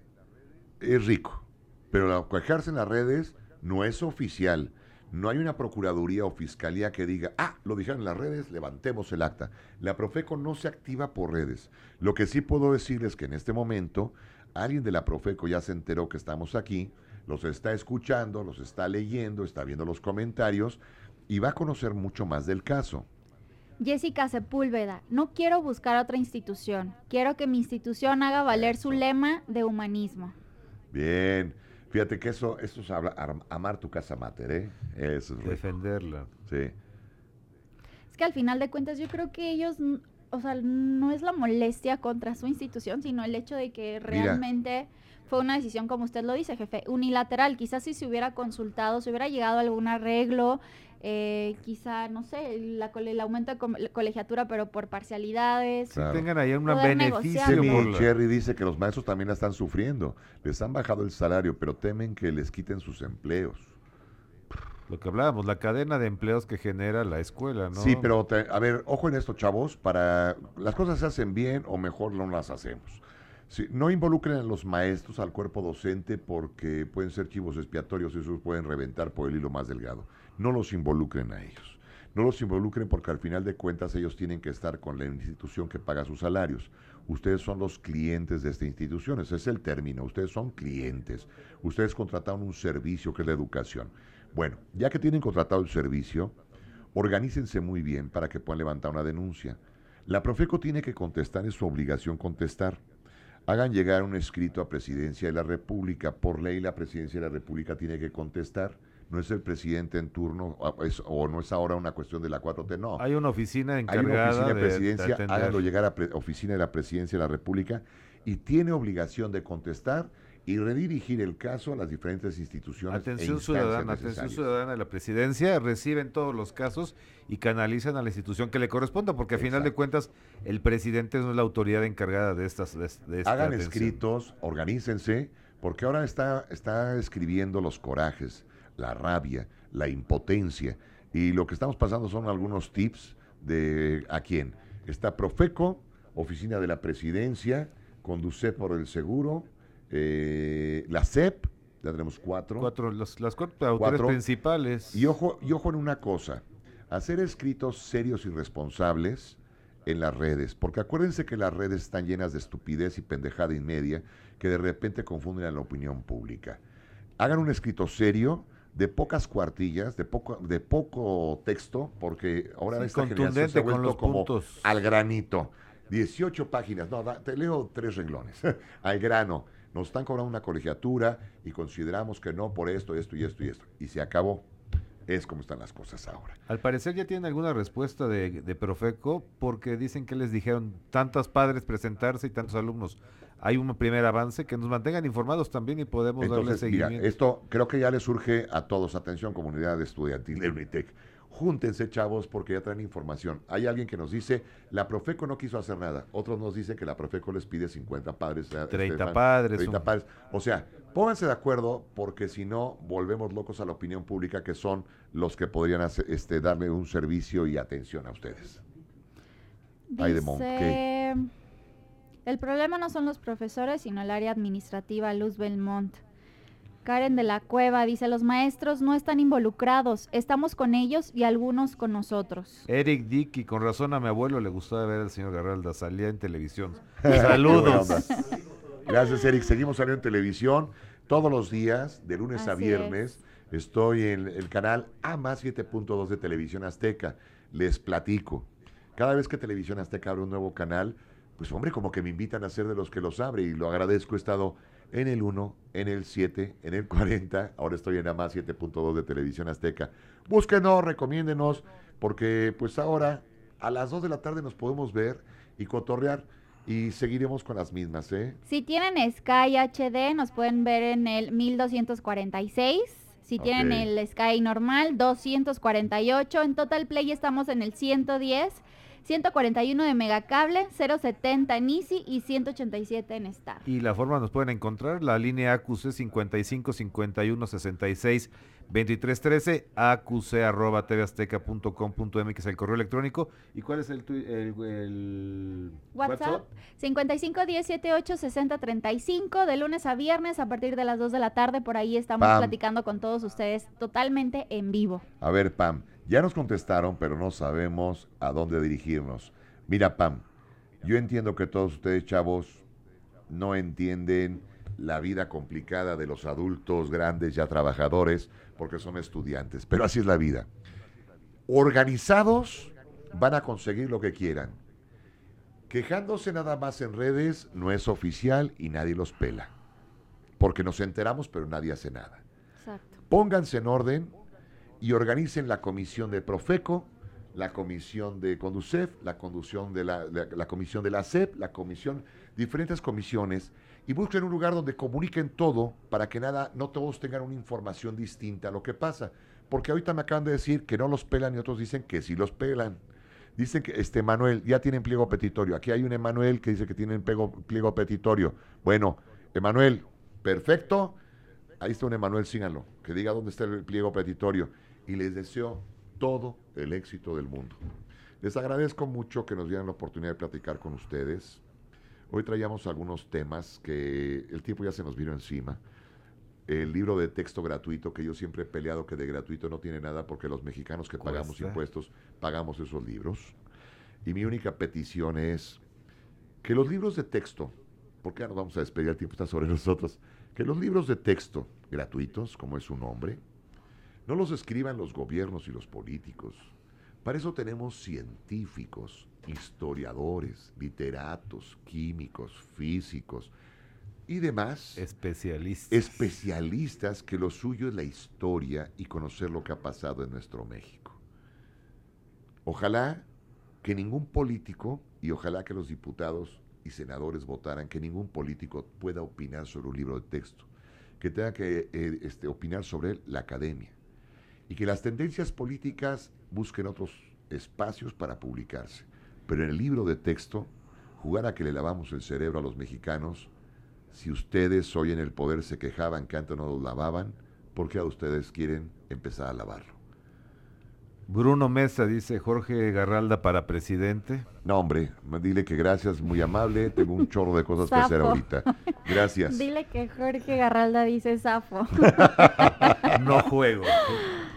es rico, pero la- quejarse en las redes no es oficial. No hay una procuraduría o fiscalía que diga, ah, lo dijeron en las redes, levantemos el acta. La Profeco no se activa por redes. Lo que sí puedo decir es que en este momento alguien de la Profeco ya se enteró que estamos aquí, los está escuchando, los está leyendo, está viendo los comentarios y va a conocer mucho más del caso. Jessica Sepúlveda, no quiero buscar otra institución. Quiero que mi institución haga valer su lema de humanismo. Bien. Fíjate que eso, eso es habla- ar- amar tu casa mater, ¿eh? Eso es. Defenderla. Sí. Es que al final de cuentas yo creo que ellos, o sea, no es la molestia contra su institución, sino el hecho de que realmente fue una decisión, como usted lo dice, jefe, unilateral. Quizás si se hubiera consultado, se hubiera llegado a algún arreglo, eh, quizá, no sé, la el aumento de colegiatura, pero por parcialidades. Claro. Tengan ahí un beneficio por Cherry dice que los maestros también la están sufriendo. Les han bajado el salario, pero temen que les quiten sus empleos. lo que hablábamos, la cadena de empleos que genera la escuela, ¿no? Sí, pero te- a ver, ojo en esto, chavos, para las cosas se hacen bien o mejor no las hacemos. Sí, no involucren a los maestros, al cuerpo docente, porque pueden ser chivos expiatorios y esos pueden reventar por el hilo más delgado. No los involucren a ellos. No los involucren porque al final de cuentas ellos tienen que estar con la institución que paga sus salarios. Ustedes son los clientes de esta institución, ese es el término. Ustedes son clientes. Ustedes contrataron un servicio que es la educación. Bueno, ya que tienen contratado el servicio, organícense muy bien para que puedan levantar una denuncia. La Profeco tiene que contestar, es su obligación contestar. Hagan llegar un escrito a Presidencia de la República. Por ley, la Presidencia de la República tiene que contestar. No es el presidente en turno, o, es- o no es ahora una cuestión de la 4T, no. Hay una oficina Hay encargada una oficina de de- presidencia, de háganlo llegar a pre- oficina de la presidencia de la República y tiene obligación de contestar y redirigir el caso a las diferentes instituciones. e Atención ciudadana, atención ciudadana de la presidencia, reciben todos los casos y canalizan a la institución que le corresponda, porque a final de cuentas el presidente no es la autoridad encargada de estas de, de esta Hagan atención. escritos, organícense, porque ahora está, está escribiendo los corajes, la rabia, la impotencia. Y lo que estamos pasando son algunos tips de a quién. Está Profeco, Oficina de la Presidencia, Conduce por el Seguro, eh, la CEP, ya tenemos cuatro. Cuatro, las, las cuatro Cuatro. principales. Y ojo, y ojo en una cosa, hacer escritos serios y responsables en las redes, porque acuérdense que las redes están llenas de estupidez y pendejada y media que de repente confunden a la opinión pública. Hagan un escrito serio, de pocas cuartillas, de poco, de poco texto, porque ahora Sí, esta generación se ha contundente con vuelto los como puntos. al granito. 18 páginas, no, da- te leo tres renglones, (laughs) al grano. Nos están cobrando una colegiatura y consideramos que no por esto, esto y esto y esto. Y se acabó. Es como están las cosas ahora. Al parecer ya tienen alguna respuesta de, de Profeco porque dicen que les dijeron tantos padres presentarse y tantos alumnos. Hay un primer avance, que nos mantengan informados también y podemos darle Entonces, mira, seguimiento. esto creo que ya le surge a todos. Atención, comunidad estudiantil de Unitec. Júntense, chavos, porque ya traen información. Hay alguien que nos dice, la Profeco no quiso hacer nada. Otros nos dicen que la Profeco les pide 50 padres. eh, 30 Estefan, padres, 30 un- padres. O sea, pónganse de acuerdo, porque si no, volvemos locos a la opinión pública, que son los que podrían hacer, este, darle un servicio y atención a ustedes. Dice, el problema no son los profesores, sino el área administrativa Luz Belmont. Karen de la Cueva dice, los maestros no están involucrados, estamos con ellos y algunos con nosotros. Eric Dick, y con razón a mi abuelo le gustaba ver al señor Garralda, salía en televisión. (laughs) Saludos. Gracias, Eric. Seguimos saliendo en televisión todos los días, de lunes a viernes. Estoy en el canal A más 7.2 de Televisión Azteca. Les platico. Cada vez que Televisión Azteca abre un nuevo canal, pues hombre, como que me invitan a ser de los que los abre y lo agradezco. He estado en el 1, en el 7, en el 40. Ahora estoy en A más 7.2 de Televisión Azteca. Búsquenos, recomiéndenos, porque pues ahora a las 2 de la tarde nos podemos ver y cotorrear y seguiremos con las mismas, ¿eh? Si tienen Sky HD, nos pueden ver en el 1246. Si tienen el Sky normal, 248. En Total Play estamos en el 110. 141 de Megacable, 070 en Easy y 187 en Star. Y la forma nos pueden encontrar, la línea AQC 55 51 66 23 13, AQC arroba tvazteca.com.mx el correo electrónico. ¿Y cuál es el, el, el WhatsApp 55 10 78 60 35 de lunes a viernes a partir de las 2 de la tarde. Por ahí estamos Pam. platicando con todos ustedes totalmente en vivo. A ver, Pam, ya nos contestaron, pero no sabemos a dónde dirigirnos. Mira, Pam, yo entiendo que todos ustedes, chavos, no entienden la vida complicada de los adultos grandes ya trabajadores porque son estudiantes, pero así es la vida. Organizados van a conseguir lo que quieran. Quejándose nada más en redes no es oficial y nadie los pela. Porque nos enteramos, pero nadie hace nada Exacto. pónganse en orden y organicen la comisión de Profeco, la comisión de Conducef, la conducción de la, la- comisión de la CEP, la comisión, diferentes comisiones, y busquen un lugar donde comuniquen todo para que nada, no todos tengan una información distinta a lo que pasa. Porque ahorita me acaban de decir que no los pelan y otros dicen que sí los pelan. Dicen que este Manuel ya tienen pliego petitorio. Aquí hay un Emanuel que dice que tienen pliego, pliego petitorio. Bueno, Emanuel, perfecto. Ahí está un Emanuel, síganlo, que diga dónde está el pliego petitorio. Y les deseo todo el éxito del mundo. Les agradezco mucho que nos dieran la oportunidad de platicar con ustedes. Hoy traíamos algunos temas que el tiempo ya se nos vino encima. El libro de texto gratuito, que yo siempre he peleado que de gratuito no tiene nada porque los mexicanos que pagamos Cuesta. impuestos pagamos esos libros. Y mi única petición es que los libros de texto, porque nos vamos a despedir, el tiempo está sobre nosotros, que los libros de texto gratuitos, como es su nombre, no los escriban los gobiernos y los políticos. Para eso tenemos científicos, historiadores, literatos, químicos, físicos y demás Especialistas. especialistas que lo suyo es la historia y conocer lo que ha pasado en nuestro México. Ojalá que ningún político, y ojalá que los diputados y senadores votaran, que ningún político pueda opinar sobre un libro de texto, que tenga que eh, este, opinar sobre él la academia, y que las tendencias políticas busquen otros espacios para publicarse. Pero en el libro de texto, jugar a que le lavamos el cerebro a los mexicanos, si ustedes hoy en el poder se quejaban que antes no los lavaban, ¿por qué a ustedes quieren empezar a lavarlo? Bruno Mesa dice Jorge Garralda para presidente. No, hombre, dile que gracias, muy amable, tengo un chorro de cosas que hacer ahorita. Gracias. Dile que Jorge Garralda dice Safo. (laughs) No juego.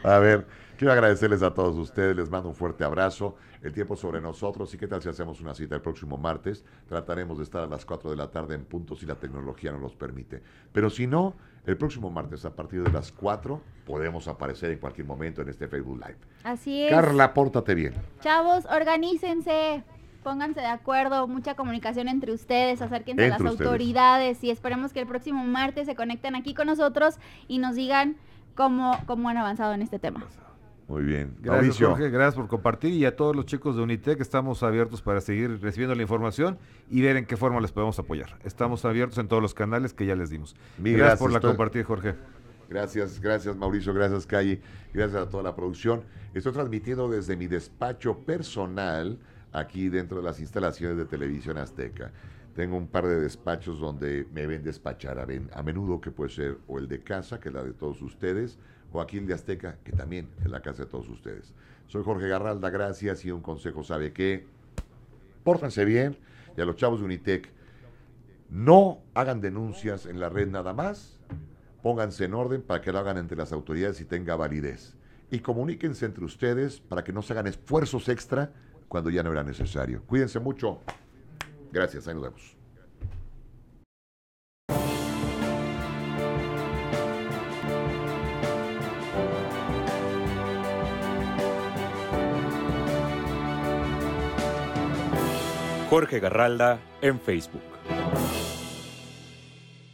A ver, quiero agradecerles a todos ustedes, les mando un fuerte abrazo. El tiempo sobre nosotros y qué tal si hacemos una cita el próximo martes. Trataremos de estar a las 4 de la tarde en punto si la tecnología nos los permite. Pero si no, el próximo martes a partir de las 4 podemos aparecer en cualquier momento en este Facebook Live. Así es. Carla, pórtate bien. Chavos, organícense. Pónganse de acuerdo, mucha comunicación entre ustedes, acérquense a Entre las ustedes. autoridades y esperemos que el próximo martes se conecten aquí con nosotros y nos digan cómo, cómo han avanzado en este tema. Muy bien. Gracias, Mauricio. Jorge. Gracias por compartir. Y a todos los chicos de Unitec, estamos abiertos para seguir recibiendo la información y ver en qué forma les podemos apoyar. Estamos abiertos en todos los canales que ya les dimos. Mil gracias, por gracias, la estoy- compartir, Jorge. Gracias, gracias Mauricio, gracias Calle, gracias a toda la producción. Estoy transmitiendo desde mi despacho personal aquí dentro de las instalaciones de Televisión Azteca. Tengo un par de despachos donde me ven despachar a, menudo, que puede ser o el de casa, que es la de todos ustedes, o aquí el de Azteca, que también es la casa de todos ustedes. Soy Jorge Garralda, gracias y un consejo sabe que pórtense bien y a los chavos de Unitec no hagan denuncias en la red nada más, pónganse en orden para que lo hagan entre las autoridades y tenga validez. Y comuníquense entre ustedes para que no se hagan esfuerzos extra cuando ya no era necesario. Cuídense mucho. Gracias, ahí nos vemos. Jorge Garralda en Facebook.